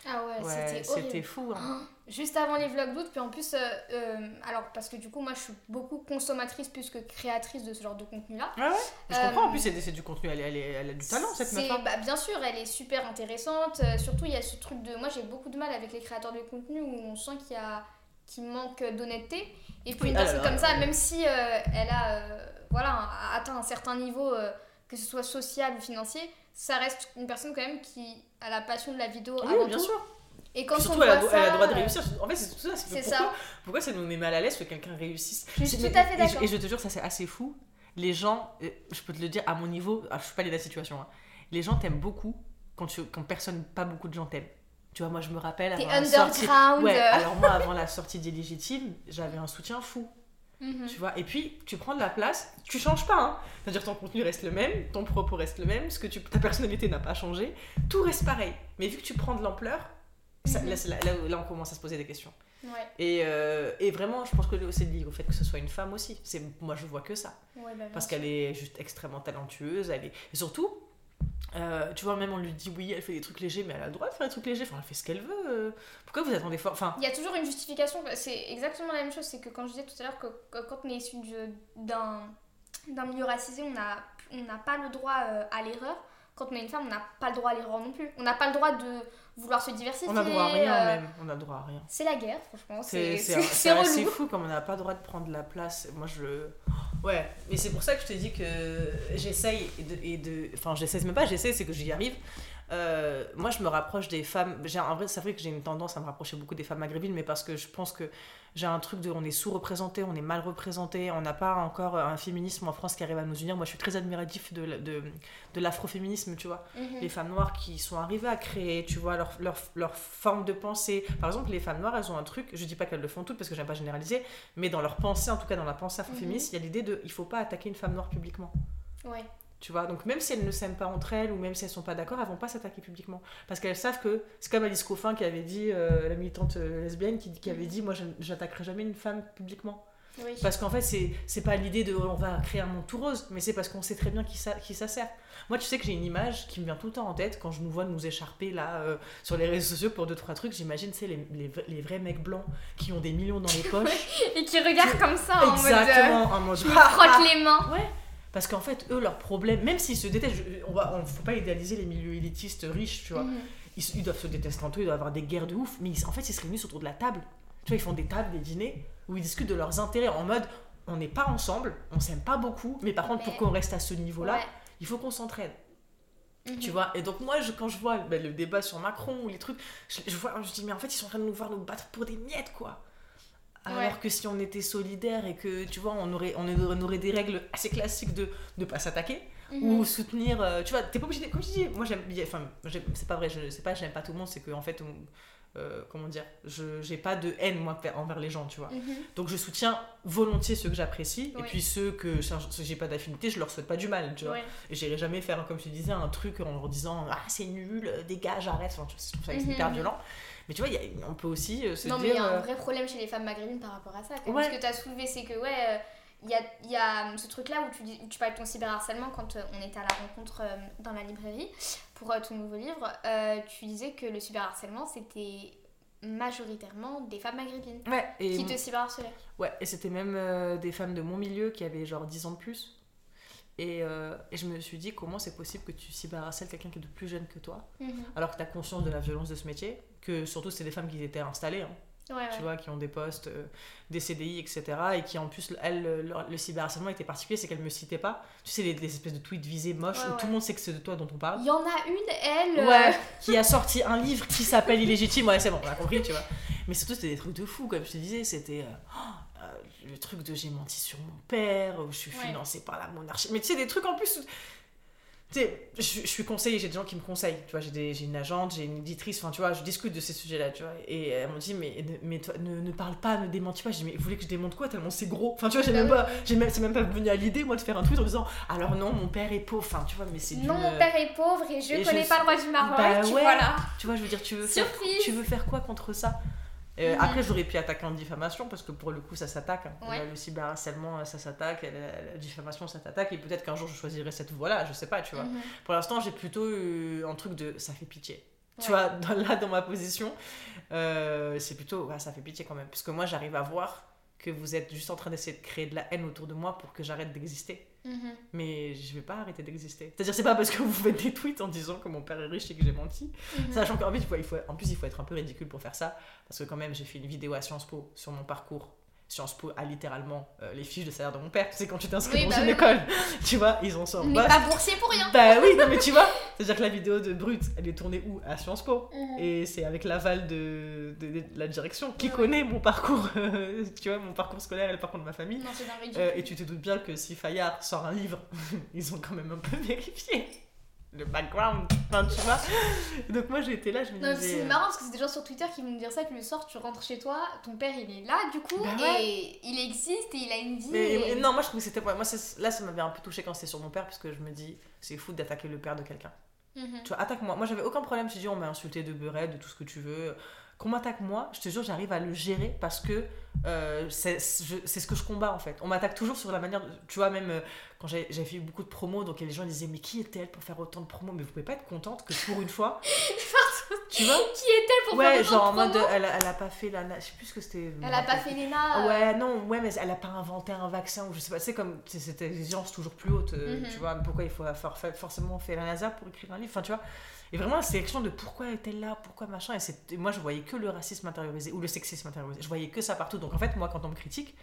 Ah ouais, Ouais, c'était fou. hein. Juste avant les vlogs d'août, puis en plus, euh, alors parce que du coup, moi je suis beaucoup consommatrice plus que créatrice de ce genre de contenu-là. Ouais, ouais? Je comprends, en plus, c'est du contenu, elle, elle, a du talent cette C'est- meuf. hein. bah, Bien sûr, elle est super intéressante. surtout, il y a ce truc de. Moi, j'ai beaucoup de mal avec les créateurs de contenu où on sent qu'il y a qu'il manque d'honnêteté. Et puis, une personne alors, comme ça, même si euh, elle a euh, voilà, atteint un certain niveau, euh, que ce soit social ou financier, ça reste une personne quand même qui a la passion de la vidéo Oui, avant bien tout. sûr. Et quand on surtout, voit elle a, ça, elle a le droit de réussir. En fait, c'est tout ça. c'est pourquoi, ça. pourquoi ça nous met mal à l'aise que quelqu'un réussisse? Je suis tout à fait d'accord. Et je te jure, ça c'est assez fou. Les gens, je peux te le dire à mon niveau, ah, je suis pas allée de la situation, hein. les gens t'aiment beaucoup quand, tu, quand personne, pas beaucoup de gens t'aiment. Tu vois, moi je me rappelle. T'es avant la sortie- underground. Ouais, alors moi avant la sortie d'Illégitime, j'avais un soutien fou. mhm. Tu vois, et puis tu prends de la place, tu changes pas, hein. C'est-à-dire ton contenu reste le même, ton propos reste le même, ce que tu, ta personnalité n'a pas changé, tout reste pareil. Mais vu que tu prends de l'ampleur, Mhm. là, on commence à se poser des questions. Ouais, Et, euh, et vraiment, je pense que c'est lié au fait que ce soit une femme aussi. Moi, je vois que ça. ouais, bah, Parce qu'elle est juste extrêmement talentueuse. Elle est... Et surtout, euh, tu vois, même on lui dit oui, elle fait des trucs légers, mais elle a le droit de faire des trucs légers. Enfin, elle fait ce qu'elle veut. euh. Pourquoi vous attendez fort? Enfin, Il y a toujours une justification, bah, c'est exactement la même chose, c'est que quand je disais tout à l'heure que, que quand on est issu du- d'un d'un milieu racisé, on n'a on n'a pas le droit euh, à l'erreur. Quand on est une femme, on n'a pas le droit à l'erreur non plus. On n'a pas le droit de vouloir se diversifier. on a droit à rien, euh, même. On a droit à rien. C'est la guerre, franchement. C'est, C'est c'est, c'est- fou comme on n'a pas le droit de prendre la place. Moi, je. Ouais, mais c'est pour ça que je te dis que j'essaye et de. Enfin, j'essaie même pas, j'essaie, c'est que j'y arrive. Euh, moi, je me rapproche des femmes. J'ai, en vrai, c'est vrai que j'ai une tendance à me rapprocher beaucoup des femmes maghrébines, mais parce que je pense que j'ai un truc de. On est sous-représenté, on est mal représenté, on n'a pas encore un féminisme en France qui arrive à nous unir. Moi, je suis très admiratif de, la- de, de l'afroféminisme, tu vois Mhm. les femmes noires qui sont arrivées à créer, tu vois, leur, leur, leur forme de pensée. Par exemple, les femmes noires, elles ont un truc, je dis pas qu'elles le font toutes parce que j'aime pas généraliser, mais dans leur pensée, en tout cas dans la pensée afroféministe, il y a l'idée de il faut pas attaquer une femme noire publiquement. Ouais. Tu vois, donc même si elles ne s'aiment pas entre elles ou même si elles sont pas d'accord, elles vont pas s'attaquer publiquement. Parce qu'elles savent que c'est comme Alice Coffin qui avait dit, euh, la militante euh, lesbienne, qui, qui avait dit Moi, j'attaquerai jamais une femme publiquement. Oui. Parce qu'en fait, c'est pas l'idée de on va créer un monde tout rose, mais c'est parce qu'on sait très bien qui ça, qui ça sert. Moi, tu sais que j'ai une image qui me vient tout le temps en tête quand je nous vois nous écharper là euh, sur les réseaux sociaux pour deux trois trucs. J'imagine, c'est les, les, vrais- les vrais mecs blancs qui ont des millions dans les *laughs* poches. Et qui regardent comme ça en mode. euh, Exactement, en mode. je me frotte les mains. Ouais, parce qu'en fait, eux, leur problème, même s'ils se détestent, je- on va, on faut pas idéaliser les milieux élitistes riches, tu vois. Mhm. Ils, ils doivent se détester entre eux, ils doivent avoir des guerres de ouf, mais ils- en fait, ils se réunissent autour de la table. Tu vois, ils font des tables, des dîners, où ils discutent de leurs intérêts en mode on n'est pas ensemble, on s'aime pas beaucoup, mais par contre, pour qu'on reste à ce niveau-là, Ouais. il faut qu'on s'entraide. Mhm. Tu vois, et donc moi, je, quand je vois ben, le débat sur Macron ou les trucs, je, je vois, je dis, mais en fait, ils sont en train de nous voir nous battre pour des miettes, quoi. Alors que si on était solidaires et que, tu vois, on aurait, on aurait, des règles assez classiques de ne pas s'attaquer, Mhm. ou soutenir euh, tu vois t'es pas obligé de, comme je dis moi j'aime bien- enfin c'est pas vrai je c'est pas j'aime pas tout le monde c'est que en fait on- euh, comment dire je j'ai pas de haine moi envers les gens tu vois Mhm. donc je soutiens volontiers ceux que j'apprécie et puis ceux que j'ai pas d'affinité je leur souhaite pas du mal tu vois Ouais. et j'irai jamais faire comme tu disais un truc en leur disant ah c'est nul dégage arrête enfin, je trouve ça Mhm. hyper violent mais tu vois il y a- on peut aussi euh, se Non, mais il y a un euh, vrai problème chez les femmes maghrébines par rapport à ça. quand. Ouais. Ce que tu as soulevé, c'est que, ouais, euh, il y, a, y a ce truc-là où tu, où tu parlais de ton cyberharcèlement quand euh, on était à la rencontre dans la librairie pour ton nouveau livre. tu disais que le cyberharcèlement, c'était majoritairement des femmes maghrébines ouais et qui te cyberharcelaient. Ouais, et c'était même euh, des femmes de mon milieu qui avaient genre 10 ans de plus. Et, euh, et je me suis dit, comment c'est possible que tu cyberharcèles quelqu'un qui est de plus jeune que toi, Mhm. alors que tu as conscience de la violence de ce métier, que surtout c'était des femmes qui étaient installées. hein. Ouais, ouais. tu vois, qui ont des postes, euh, des CDI, etc. Et qui en plus, elle, le, le- le cyberharcèlement était particulier, c'est qu'elle me citait pas. Tu sais, les, les espèces de tweets visés moches Ouais, où tout le monde sait que c'est de toi dont on parle. Il y en a une, elle. euh, *laughs* qui a sorti un livre qui s'appelle Illégitime. Ouais, c'est bon, on a compris, tu vois. Mais surtout, c'était des trucs de fou, comme je te disais. C'était euh, oh, le truc de j'ai menti sur mon père, où je suis financée par la monarchie. Mais tu sais, des trucs en plus. Tu je, suis conseillée, j'ai des gens qui me conseillent. Tu vois, j'ai une agente, j'ai une éditrice, enfin, tu vois, je discute de ces sujets-là, tu vois. Et elles m'ont dit, mais, mais toi, ne, ne parle pas, ne démentis pas. J'ai dit, mais vous voulez que je démonte quoi tellement c'est gros Enfin, tu vois, j'ai Bah même pas, j'ai même, c'est même pas venu à l'idée, moi, de faire un tweet en disant, alors non, mon père est pauvre. Enfin, tu vois, mais c'est Non, mon père est pauvre et je Et connais je pas le roi du Maroc. Bah ouais. Voilà. Tu vois, je veux dire, tu veux faire, Surprise. tu veux faire quoi contre ça? Euh. Après, j'aurais pu attaquer en diffamation parce que pour le coup, ça s'attaque. hein. Ouais. Le cyberharcèlement, euh, ça s'attaque. La, diffamation, ça t'attaque. Et peut-être qu'un jour, je choisirai cette voie-là. Je sais pas, tu vois. Mhm. Pour l'instant, j'ai plutôt eu un truc de ça fait pitié. Tu vois, *laughs* dans- là, dans ma position, euh, c'est plutôt ouais, ça fait pitié quand même. Parce que moi, j'arrive à voir que vous êtes juste en train d'essayer de créer de la haine autour de moi pour que j'arrête d'exister. Mhm. Mais je vais pas arrêter d'exister. C'est-à-dire, c'est pas parce que vous faites des tweets en disant que mon père est riche et que j'ai menti. Mhm. Sachant qu'en plus, il faut, il faut- en plus, il faut être un peu ridicule pour faire ça. Parce que quand même, j'ai fait une vidéo à Sciences Po sur mon parcours. Sciences Po a littéralement euh, les fiches de salaire de mon père. C'est quand tu t'inscris Oui, dans bah une oui. école. *laughs* Tu vois, ils en sortent pas. pas boursier pour rien. Bah oui, non mais tu vois. C'est-à-dire que la vidéo de Brut, elle est tournée où? À Sciences Po. Mhm. Et c'est avec l'aval de, de- de la direction qui Ouais. connaît mon parcours, euh, tu vois, mon parcours scolaire et le parcours de ma famille. Non. Euh, et tu te doutes bien que si Fayard sort un livre, *laughs* ils ont quand même un peu vérifié le background, enfin, tu vois. Donc moi j'étais là, je me disais. c'est euh, marrant parce que c'est des gens sur Twitter qui vont me dire ça que le soir tu rentres chez toi, ton père il est là du coup ouais. et il existe et il a une vie. Mais, et- non, moi je trouve que c'était. Moi, là, ça m'avait un peu touché quand c'était sur mon père, parce que je me dis, c'est fou d'attaquer le père de quelqu'un. Mhm. Tu vois, attaque-moi. Moi, j'avais aucun problème. Je dis, on m'a insulté de beurette, de tout ce que tu veux. Qu'on m'attaque moi, je te jure, j'arrive à le gérer parce que euh, c'est ce que je combats en fait. On m'attaque toujours sur la manière. de- tu vois, même euh, quand j'ai j'ai fait beaucoup de promos, donc les gens disaient, mais qui est-elle pour faire autant de promos? Mais vous pouvez pas être contente que pour une fois. *laughs* tu vois? Qui est-elle pour Ouais, faire genre en autant de mode, promos? elle, a- elle a pas fait la. Je sais plus ce que c'était. Elle a pas fait l'ENA. euh, Ouais, non, ouais, mais elle a pas inventé un vaccin ou je sais pas, c'est comme cette exigence toujours plus haute, euh, Mhm. tu vois, pourquoi il faut forcément faire la NASA pour écrire un livre, enfin tu vois? Et vraiment la sélection de pourquoi est-elle là, pourquoi machin, et, moi je voyais que le racisme intériorisé ou le sexisme intériorisé, je voyais que ça partout. Donc en fait, moi quand on me critique,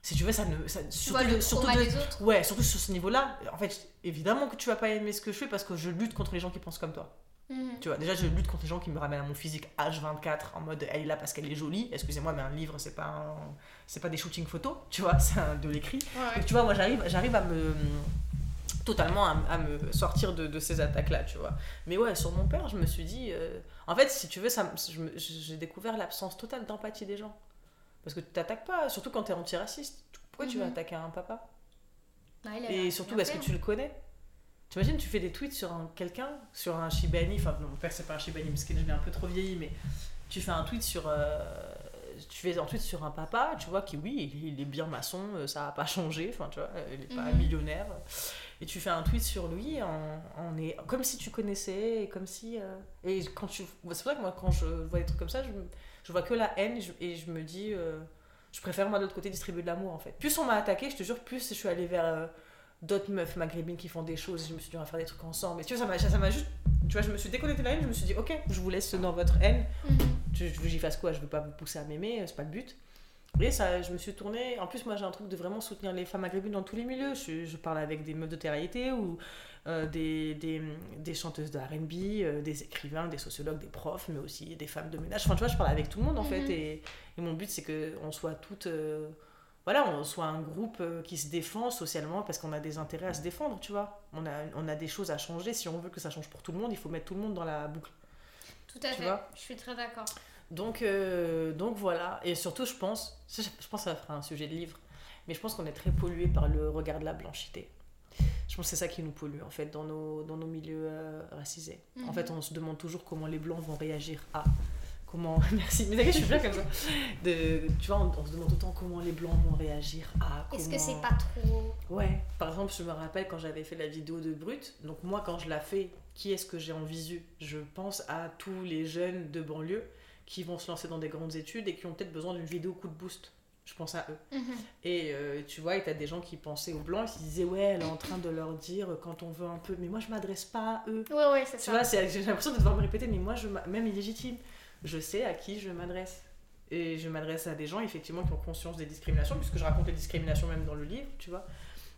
si tu veux, ça ne. Ça, Tu vois le surtout trauma de- des autres. Ouais, surtout sur ce niveau-là, en fait, évidemment que tu vas pas aimer ce que je fais parce que je lutte contre les gens qui pensent comme toi. Mhm. Tu vois, déjà, je lutte contre les gens qui me ramènent à mon physique H24 en mode elle est là parce qu'elle est jolie. Excusez-moi, mais un livre, c'est pas, un- c'est pas des shootings photos, tu vois, *laughs* c'est de l'écrit. Ouais. Donc, tu vois, moi, j'arrive, j'arrive à me. Totalement à, à me sortir de, de ces attaques-là, tu vois. Mais ouais, sur mon père, je me suis dit. euh, En fait, si tu veux, j'ai découvert l'absence totale d'empathie des gens. Parce que tu t'attaques pas, surtout quand t'es antiraciste. Pourquoi tu vas Mhm. attaquer un papa? A et surtout, est-ce que tu le connais? T'imagines, tu fais des tweets sur un, quelqu'un, sur un Shibani, enfin non, mon père c'est pas un Shibani parce que je l'ai un peu trop vieilli, mais tu fais un tweet sur, euh, tu fais un tweet sur un papa, tu vois, qui oui, il, est bien maçon, euh, ça a pas changé, enfin tu vois, il est pas Mhm. millionnaire, et tu fais un tweet sur lui, en, en est, comme si tu connaissais, et comme si, euh, et quand tu, c'est vrai que moi quand je vois des trucs comme ça, je, je vois que la haine, et je, et je me dis, euh, je préfère moi de l'autre côté distribuer de l'amour en fait. Plus on m'a attaqué, je te jure, plus je suis allée vers euh, d'autres meufs maghrébines qui font des choses, et je me suis dit on va faire des trucs ensemble. Et tu vois, ça m'a, ça m'a juste, tu vois, je me suis déconnectée de la haine, je me suis dit ok, je vous laisse dans votre haine, Mhm. je, je j'y fasse quoi, je veux pas vous pousser à m'aimer, c'est pas le but. Et ça, je me suis tournée. En plus, moi, j'ai un truc de vraiment soutenir les femmes maghrébines dans tous les milieux. Je, je parle avec des meufs de télé ou euh, des, des, des chanteuses de RB, euh, des écrivains, des sociologues, des profs, mais aussi des femmes de ménage. Enfin, tu vois, je parle avec tout le monde en Mhm. fait. Et, et mon but, c'est qu'on soit toutes. euh, voilà, on soit un groupe euh, qui se défend socialement parce qu'on a des intérêts à se défendre, tu vois. On a, on a des choses à changer. Si on veut que ça change pour tout le monde, il faut mettre tout le monde dans la boucle. Tout à Tu fait. Je suis très d'accord. Donc, euh, donc voilà. Et surtout, je pense, je pense que ça fera un sujet de livre, mais je pense qu'on est très pollué par le regard de la blanchité. Je pense que c'est ça qui nous pollue, en fait, dans nos, dans nos milieux euh, racisés. En Mhm. fait, on se demande toujours comment les blancs vont réagir à. Comment. *laughs* Merci, mais je suis bien comme ça. De, tu vois, on, on se demande temps comment les blancs vont réagir à. Est-ce que c'est pas trop. Ouais, par exemple, je me rappelle quand j'avais fait la vidéo de Brut, donc moi quand je la fais, qui est-ce que j'ai en visu? Je pense à tous les jeunes de banlieue qui vont se lancer dans des grandes études et qui ont peut-être besoin d'une vidéo coup de boost. Je pense à eux. Mhm. Et euh, tu vois, et t'as des gens qui pensaient aux blancs, qui disaient ouais, elle est en train de leur dire quand on veut un peu, mais moi je m'adresse pas à eux. Ouais, ouais, c'est Tu ça. vois, c'est- j'ai l'impression de devoir me répéter, mais moi, je, même illégitime, je sais à qui je m'adresse. et je m'adresse à des gens effectivement qui ont conscience des discriminations, puisque je raconte les discriminations même dans le livre, tu vois.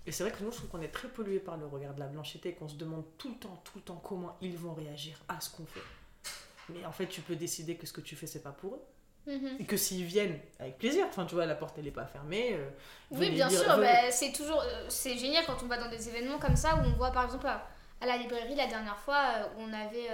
Et c'est vrai que nous, je trouve qu'on est très pollué par le regard de la blanchité et qu'on se demande tout le temps, tout le temps comment ils vont réagir à ce qu'on fait. Mais en fait, tu peux décider que ce que tu fais, c'est pas pour eux. Mhm. Et que s'ils viennent, avec plaisir. Enfin, tu vois, la porte, elle est pas fermée. euh, Oui, bien dire- sûr, bah, c'est toujours euh, c'est génial quand on va dans des événements comme ça où on voit par exemple à, à la librairie la dernière fois euh, où on avait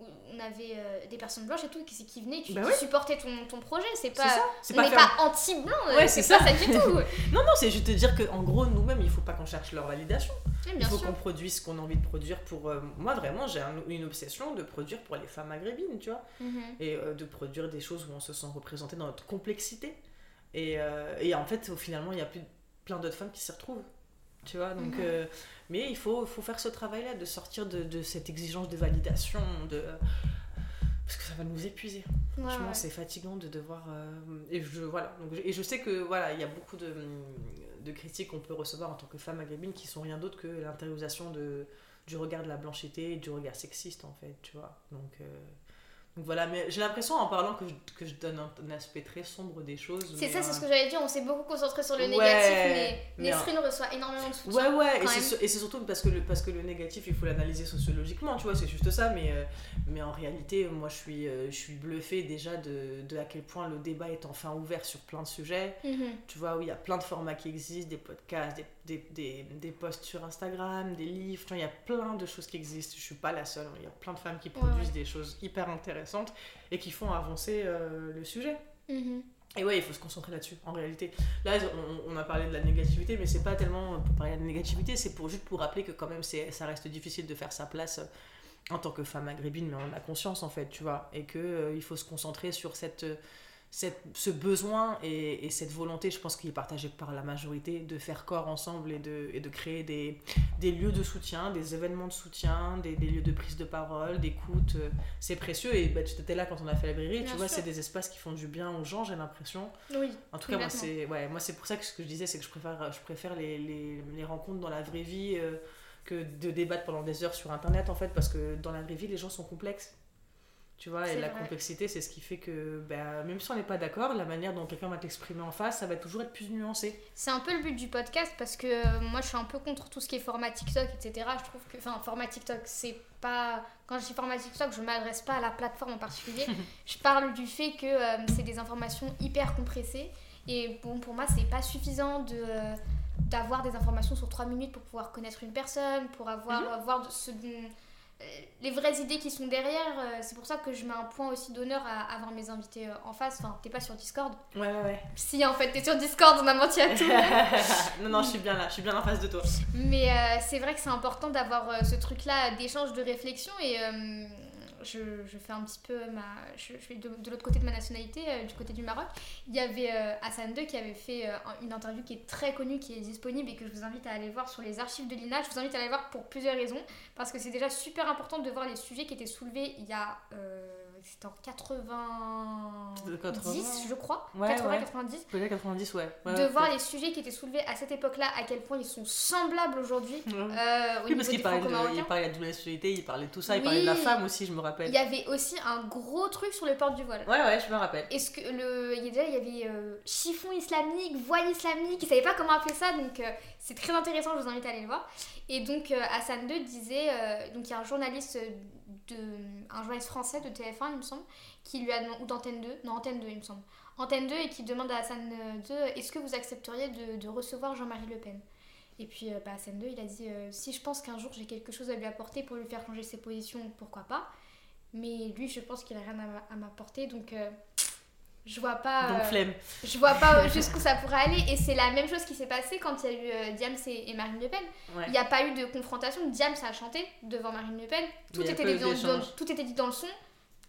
où on avait euh, des personnes blanches et tout qui, qui venaient qui, Bah qui supportaient ton, ton projet, c'est pas ça. C'est pas pas anti-blanc, euh, Ouais, c'est pas ça du tout. *laughs* Non, non, c'est juste te dire qu'en gros, nous-mêmes, il faut pas qu'on cherche leur validation. Oui, Il faut qu'on produise ce qu'on a envie de produire pour. euh, moi, vraiment, j'ai un- une obsession de produire pour les femmes maghrébines, tu vois. Mhm. Et euh, de produire des choses où on se sent représenté dans notre complexité. Et, et en fait, finalement, il y a plus, plein d'autres femmes qui s'y retrouvent. Tu vois, donc. Mhm. euh, mais il faut, faut faire ce travail-là, de sortir de, de cette exigence de validation, de. Parce que ça va nous épuiser. Ouais, Franchement, ouais. c'est fatigant de devoir. euh, et, je, voilà. Donc, et je sais que voilà, il y a beaucoup de, de critiques qu'on peut recevoir en tant que femme maghrébine qui sont rien d'autre que l'intériorisation de, du regard de la blanchité et du regard sexiste, en fait, tu vois. Donc, euh, donc voilà, mais j'ai l'impression en parlant que je, que je donne un, un aspect très sombre des choses. C'est ça, c'est euh, ce que j'allais dire. On s'est beaucoup concentré sur le Ouais, négatif, mais mais Nesrine reçoit énormément de Ouais, soutien. ouais, su- et c'est surtout parce que, le, parce que le négatif, il faut l'analyser sociologiquement, tu vois, c'est juste ça, mais, euh, mais en réalité, moi, je suis, euh, je suis bluffée déjà de, de à quel point le débat est enfin ouvert sur plein de sujets, Mhm. tu vois, où il y a plein de formats qui existent, des podcasts, des, des, des, des posts sur Instagram, des livres, il y a plein de choses qui existent, je suis pas la seule, il y a plein de femmes qui produisent ouais. des choses hyper intéressantes et qui font avancer euh, le sujet. Mhm. Et ouais, il faut se concentrer là-dessus, en réalité. Là, on, on a parlé de la négativité, mais c'est pas tellement pour parler de la négativité, c'est pour juste pour rappeler que quand même, c'est, ça reste difficile de faire sa place euh, en tant que femme maghrébine, mais on a conscience, en fait, tu vois. Et qu'il il faut se concentrer sur cette, euh, cette, ce besoin et, et cette volonté, je pense qu'il est partagé par la majorité, de faire corps ensemble et de, et de créer des, des lieux de soutien, des événements de soutien, des, des lieux de prise de parole, d'écoute. euh, C'est précieux. Et bah, tu étais là quand on a fait la librairie, Bien tu vois, c'est des espaces qui font du bien aux gens, j'ai l'impression. Oui. En tout cas, moi, c'est ouais, moi, pour ça que ce que je disais, c'est que je préfère, je préfère les, les, les rencontres dans la vraie vie euh, que de débattre pendant des heures sur Internet, en fait, parce que dans la vraie vie, les gens sont complexes. Tu vois, et la vrai. complexité, c'est ce qui fait que, ben, même si on n'est pas d'accord, la manière dont quelqu'un va t'exprimer en face, ça va toujours être plus nuancé. C'est un peu le but du podcast parce que euh, moi je suis un peu contre tout ce qui est format TikTok, etc. Je trouve que, enfin, format TikTok, c'est pas. Quand je dis format TikTok, je m'adresse pas à la plateforme en particulier. *laughs* je parle du fait que euh, c'est des informations hyper compressées. Et bon, pour moi, c'est pas suffisant de. euh, d'avoir des informations sur 3 minutes pour pouvoir connaître une personne, pour avoir Mhm. de- ce les vraies idées qui sont derrière. euh, C'est pour ça que je mets un point aussi d'honneur à avoir mes invités euh, en face. Enfin, t'es pas sur Discord. Ouais, ouais, ouais. Si, en fait, t'es sur Discord, on a menti à tout. *laughs* non, non, je suis bien là, je suis bien en face de toi. Mais euh, c'est vrai que c'est important d'avoir ce truc-là d'échange, de réflexion. Et je, fais un petit peu ma. Je, vais de, l'autre côté de ma nationalité, euh, du côté du Maroc. Il y avait euh, Hassan II qui avait fait euh, un- une interview qui est très connue, qui est disponible et que je vous invite à aller voir sur les archives de l'INA. Je vous invite à aller voir pour plusieurs raisons. Parce que c'est déjà super important de voir les sujets qui étaient soulevés il y a. c'était en 90, 80. je crois. Ouais, 80, ouais. 90 Peut-être 90, ouais. ouais de voir les sujets qui étaient soulevés à cette époque-là, à quel point ils sont semblables aujourd'hui. Euh, au Oui, niveau parce qu'il parlait, de, Franco-Marocains. il parlait de la double nationalité, il parlait de tout ça, il parlait de la femme aussi, je me Il rappelle. y avait aussi un gros truc sur le port du voile. Ouais, ouais, je me rappelle. Est-ce que le, il y a déjà il y avait euh, chiffon islamique, voile islamique, ils savaient pas comment appeler ça, donc euh, c'est très intéressant. Je vous invite à aller le voir. Et donc euh, Hassan II disait, donc il y a un journaliste de, un journaliste français de TF1 il me semble, qui lui a demandé ou d'Antenne 2, non Antenne 2 il me semble, Antenne 2 et qui demande à Hassan II, est-ce que vous accepteriez de, recevoir Jean-Marie Le Pen? Et puis euh, bah, Hassan II il a dit, euh, si je pense qu'un jour j'ai quelque chose à lui apporter pour lui faire changer ses positions, pourquoi pas? Mais lui, je pense qu'il a rien à m'a- à m'apporter, donc euh, je vois pas. Donc euh, je vois pas *laughs* jusqu'où ça pourrait aller. Et c'est la même chose qui s'est passée quand il y a eu euh, Diams et, et Marine Le Pen. Ouais. Il n'y a pas eu de confrontation. Diams a chanté devant Marine Le Pen. Tout, était, dit dans, tout était dit dans le son.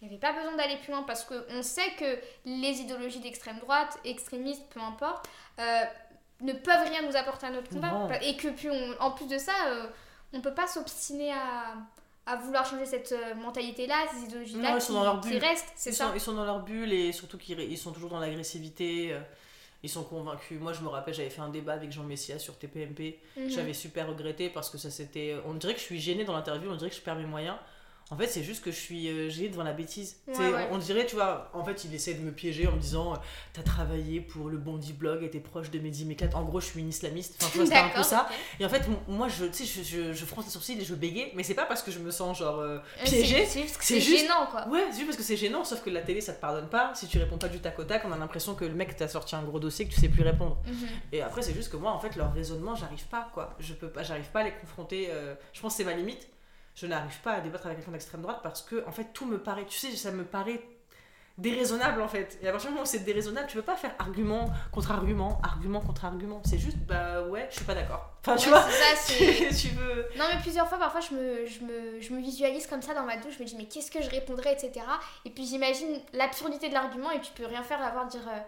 Il n'y avait pas besoin d'aller plus loin parce qu'on sait que les idéologies d'extrême droite, extrémistes, peu importe, euh, ne peuvent rien nous apporter à notre combat. Non. Et que puis on- en plus de ça, euh, on peut pas s'obstiner à, à vouloir changer cette euh, mentalité-là, ces Non, idéologies-là ils qui, sont dans leur qui bulle. restent. C'est Ils ça. sont, ils sont dans leur bulle et surtout qu'ils ils sont toujours dans l'agressivité. euh, Ils sont convaincus. Moi, je me rappelle, j'avais fait un débat avec Jean Messia sur TPMP. Mhm. J'avais super regretté parce que ça c'était. On dirait que je suis gênée dans l'interview, on dirait que je perds mes moyens. En fait, c'est juste que je suis euh, gênée devant la bêtise. Ouais, ouais. On, dirait, tu vois, en fait, il essaie de me piéger en me disant euh, T'as travaillé pour le Bondi Blog et t'es proche de Mehdi Mekat. En gros, je suis une islamiste. Enfin, tu vois, c'était un peu ça. Et en fait, moi, je, tu sais, je, je, je fronce les sourcils et je bégaye, mais c'est pas parce que je me sens genre euh, Euh, piégée. c'est- juste gênant, quoi. Ouais, c'est juste parce que c'est gênant, sauf que la télé ça te pardonne pas. Si tu réponds pas du tac au tac, on a l'impression que le mec t'a sorti un gros dossier que tu sais plus répondre. Mhm. Et après, c'est juste que moi, en fait, leur raisonnement, j'arrive pas, quoi. Je peux pas, j'arrive pas à les confronter. euh, Je pense que c'est ma limite. Je n'arrive pas à débattre avec quelqu'un d'extrême droite parce que, en fait, tout me paraît, tu sais, ça me paraît déraisonnable, en fait. Et à partir du moment où c'est déraisonnable, tu peux pas faire argument contre argument, argument contre argument. C'est juste, bah ouais, je suis pas d'accord. Enfin, tu Ouais, vois, ça, *laughs* tu veux. Non, mais plusieurs fois, parfois, je me, je, me, je me visualise comme ça dans ma douche. Je me dis, mais qu'est-ce que je répondrais, etc. Et puis, j'imagine l'absurdité de l'argument et tu peux rien faire à part dire. euh,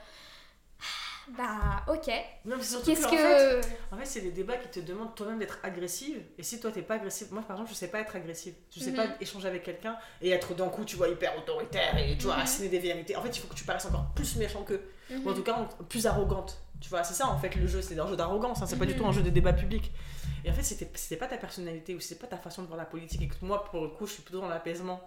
bah, ok. Non, mais c'est surtout Qu'est-ce que, en fait. En fait, c'est des débats qui te demandent toi-même d'être agressive. Et si toi, t'es pas agressive, moi par exemple, je sais pas être agressive. Je sais Mhm. pas échanger avec quelqu'un et être d'un coup, tu vois, hyper autoritaire et tu vois, Mhm. asséner des vérités. En fait, il faut que tu paraisses encore plus méchant qu'eux. Mhm. Ou en tout cas, plus arrogante. Tu vois, c'est ça en fait le jeu, c'est un jeu d'arrogance, hein, c'est pas du Mhm. tout un jeu de débat public. Et en fait, c'était c'était pas ta personnalité ou c'était pas ta façon de voir la politique. Et que moi, pour le coup, je suis plutôt dans l'apaisement,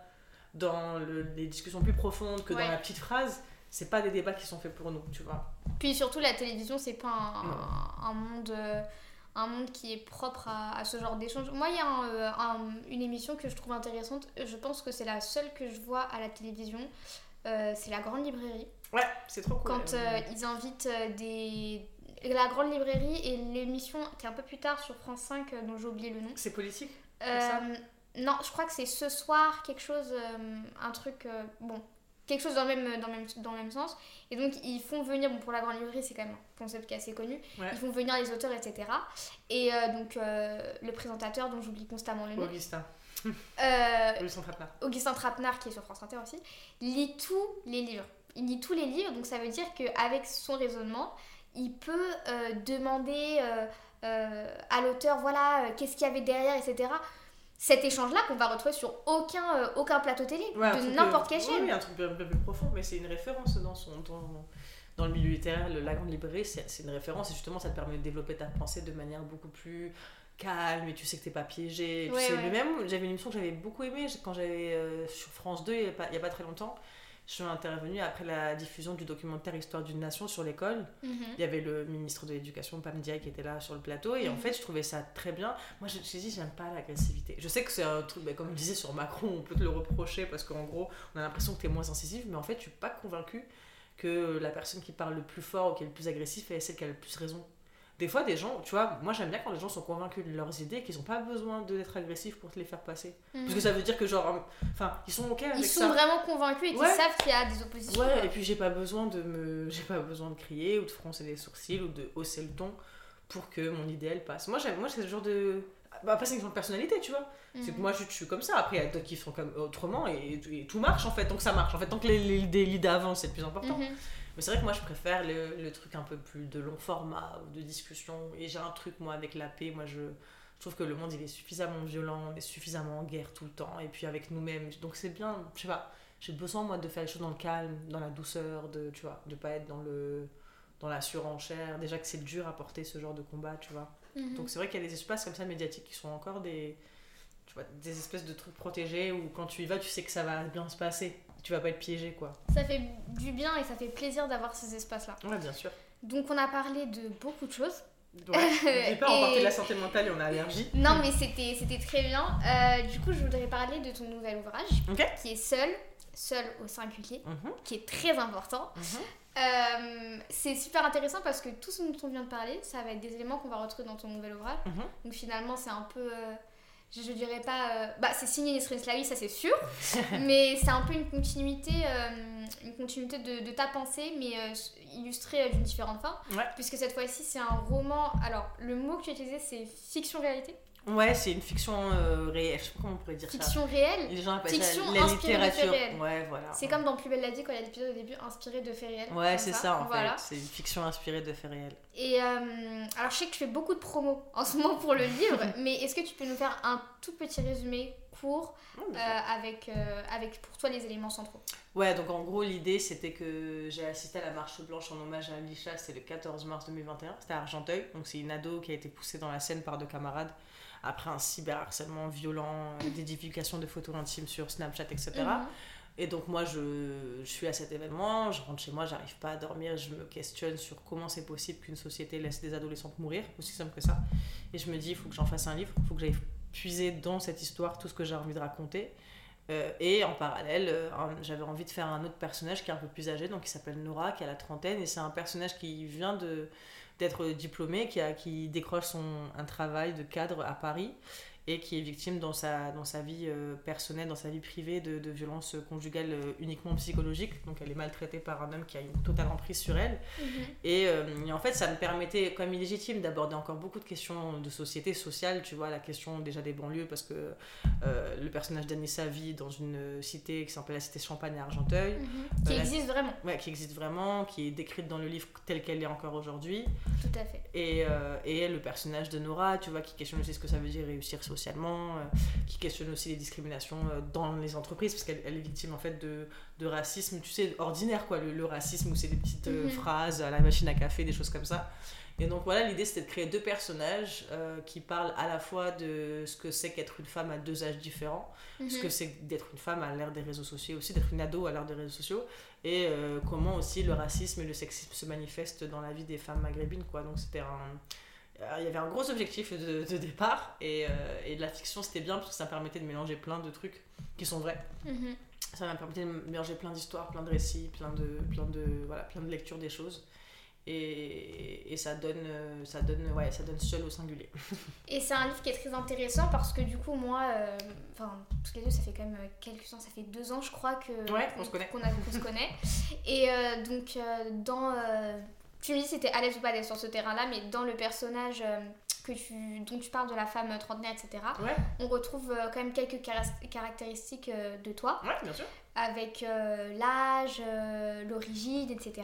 dans le- les discussions plus profondes que Ouais. dans la petite phrase. C'est pas des débats qui sont faits pour nous, tu vois. Puis surtout, la télévision, c'est pas un, un monde. euh, un monde qui est propre à, à ce genre d'échange. Moi, il y a un, euh, un- une émission que je trouve intéressante. Je pense que c'est la seule que je vois à la télévision. Euh, c'est la Grande Librairie. Ouais, c'est trop cool. Quand euh, ils invitent des. La Grande Librairie et l'émission qui est un peu plus tard sur France 5, euh, dont j'ai oublié le nom. C'est politique ça? non, je crois que c'est ce soir, quelque chose, euh, un truc, bon, quelque chose dans le, même, dans, le même, dans le même sens. Et donc, ils font venir, bon, pour la Grande Librairie, c'est quand même un concept qui est assez connu, Ouais. ils font venir les auteurs, etc. Et euh, donc, euh, le présentateur, dont j'oublie constamment le nom, Augustin. euh, Augustin Trapenard. Augustin Trapenard, qui est sur France Inter aussi, lit tous les livres. Il lit tous les livres, donc ça veut dire qu'avec son raisonnement, il peut euh, demander à l'auteur, voilà, qu'est-ce qu'il y avait derrière, etc. Cet échange-là qu'on va retrouver sur aucun, euh, aucun plateau télé, Ouais, de n'importe euh, quelle oui, chaîne. Oui, un truc un peu plus profond, mais c'est une référence dans, son, dans, dans le milieu littéraire. le- La Grande Librairie, c'est une référence et justement, ça te permet de développer ta pensée de manière beaucoup plus calme et tu sais que t'es pas piégé. Ouais, même, j'avais une émission que j'avais beaucoup aimée quand j'avais euh, sur France 2 il y, a pas, il y a pas très longtemps. Je suis intervenue après la diffusion du documentaire Histoire d'une nation sur l'école. Mhm. Il y avait le ministre de l'Éducation, Pam Ndiaye, qui était là sur le plateau. Et en Mhm. fait, je trouvais ça très bien. Moi, je je dit, j'aime pas l'agressivité. Je sais que c'est un truc, bah, comme je disais sur Macron, on peut te le reprocher parce qu'en gros, on a l'impression que tu es moins incisive. Mais en fait, je suis pas convaincue que la personne qui parle le plus fort ou qui est le plus agressif est celle qui a le plus raison. Des fois, des gens, tu vois, moi j'aime bien quand les gens sont convaincus de leurs idées qu'ils n'ont pas besoin d'être agressifs pour te les faire passer. Parce que ça veut dire que, genre, enfin, ils sont ok avec Ils ça. sont vraiment convaincus et qu'ils Ouais. savent qu'il y a des oppositions. Ouais, et puis j'ai pas besoin de me *laughs* j'ai pas besoin de crier ou de froncer les sourcils ou de hausser le ton pour que mon idéal passe. Moi moi c'est ce genre de bah, après c'est une question de personnalité, tu vois. C'est que Mhm. moi je, je suis comme ça, après il y a d'autres qui font comme autrement et, et tout marche en fait, tant que ça marche. En fait, tant que l'idée avance, c'est le plus important. Mhm. Mais c'est vrai que moi je préfère le, le truc un peu plus de long format ou de discussion et j'ai un truc moi avec la paix, moi je je trouve que le monde il est suffisamment violent, on est suffisamment en guerre tout le temps et puis avec nous-mêmes. Donc c'est bien, je sais pas, j'ai besoin moi de faire les choses dans le calme, dans la douceur, de tu vois, de pas être dans le dans la surenchère. Déjà que c'est dur à porter ce genre de combat, tu vois. Mhm. Donc c'est vrai qu'il y a des espaces comme ça médiatiques qui sont encore des tu vois, des espèces de trucs protégés où quand tu y vas, tu sais que ça va bien se passer. Tu vas pas être piégé quoi. Ça fait du bien et ça fait plaisir d'avoir ces espaces-là. Ouais, bien sûr. Donc, on a parlé de beaucoup de choses. Ouais, *laughs* j'ai pas en Et- de la santé mentale et on a allergie. Non, mais c'était c'était très bien. Euh, du coup, je voudrais parler de ton nouvel ouvrage, qui est Seul, Seul au singulier, Mhm, qui est très important. mhm. Euh, c'est super intéressant parce que tout ce dont on vient de parler, ça va être des éléments qu'on va retrouver dans ton nouvel ouvrage. Mhm. Donc finalement, c'est un peu. euh, je, je dirais pas. euh, bah, c'est signé Nesrin Slavi, ça c'est sûr. *laughs* mais c'est un peu une continuité, euh, une continuité de, de ta pensée, mais euh, illustrée euh, d'une différente forme. Ouais. Puisque cette fois-ci, c'est un roman. Alors, le mot que tu as utilisé, c'est fiction-réalité. Ouais, c'est une fiction euh, réelle. Je sais pas comment on pourrait dire ça. Fiction réelle. Les gens appellent Fiction ça la inspirée de faits littérature. réels. Ouais, voilà. C'est comme dans Plus belle la vie quand il y a l'épisode au début inspiré de faits réels. Ouais, c'est ça, en Voilà. fait. C'est une fiction inspirée de faits réels. Et euh, alors, je sais que tu fais beaucoup de promos *laughs* en ce moment pour le livre, *laughs* mais est-ce que tu peux nous faire un tout petit résumé court Ouais, euh, avec, avec pour toi les éléments centraux? Ouais, donc en gros, l'idée c'était que j'ai assisté à la marche blanche en hommage à Alicia, c'était le 14 mars 2021, c'était à Argenteuil. Donc c'est une ado qui a été poussée dans la Seine par deux camarades après un cyberharcèlement violent, euh, des divulgations de photos intimes sur Snapchat, etc. Mhm. Et donc moi, je, je suis à cet événement, je rentre chez moi, j'arrive pas à dormir, je me questionne sur comment c'est possible qu'une société laisse des adolescentes mourir, aussi simple que ça. Et je me dis, il faut que j'en fasse un livre, il faut que j'aille puiser dans cette histoire tout ce que j'ai envie de raconter. Euh, et en parallèle, euh, j'avais envie de faire un autre personnage qui est un peu plus âgé, donc qui s'appelle Nora, qui a la trentaine, et c'est un personnage qui vient de d'être diplômé, qui, décroche son, un travail de cadre à Paris et qui est victime dans sa, dans sa vie euh, personnelle, dans sa vie privée de, de violences conjugales euh, uniquement psychologiques. Donc elle est maltraitée par un homme qui a une totale emprise sur elle. Mhm. Et, euh, et en fait, ça me permettait, comme illégitime, d'aborder encore beaucoup de questions de société sociale. Tu vois, la question déjà des banlieues, parce que le personnage d'Anissa vit dans une cité qui s'appelle la cité Champagne à Argenteuil, Mhm. Qui la- existe vraiment, ouais, qui existe vraiment, qui est décrite dans le livre telle qu'elle est encore aujourd'hui. tout à fait. Et, et le personnage de Nora, tu vois, qui questionne aussi ce que ça veut dire réussir socialement, euh, qui questionne aussi les discriminations euh, dans les entreprises, parce qu'elle elle est victime en fait de, de racisme, tu sais, ordinaire quoi, le, le racisme où c'est des petites euh, Mhm. phrases à la machine à café, des choses comme ça. Et donc voilà, l'idée c'était de créer deux personnages euh, qui parlent à la fois de ce que c'est qu'être une femme à deux âges différents, ce Mhm. que c'est d'être une femme à l'ère des réseaux sociaux, aussi d'être une ado à l'ère des réseaux sociaux, et euh, comment aussi le racisme et le sexisme se manifestent dans la vie des femmes maghrébines. Quoi. Donc c'était un... euh, Il y avait un gros objectif de, de départ, et, euh, et la fiction c'était bien parce que ça permettait de mélanger plein de trucs qui sont vrais. Mhm. Ça m'a permis de mélanger plein d'histoires, plein de récits, plein de, plein de, voilà, plein de lectures des choses. Et, et ça donne, euh, ça donne, ouais, ça donne seul au singulier. *laughs* Et c'est un livre qui est très intéressant parce que du coup, moi, euh, enfin, toutes les deux, ça fait quand même quelques temps, ça fait deux ans, je crois, que Ouais, qu'on se connaît. qu'on se connaît. Et euh, donc, dans. Euh, tu me dis si t'es à l'aise ou pas d'être sur ce terrain-là, mais dans le personnage euh, que tu, dont tu parles de la femme trentenaire, etc., Ouais, on retrouve euh, quand même quelques caractéristiques euh, de toi, ouais, bien sûr. avec euh, l'âge, euh, l'origine, etc.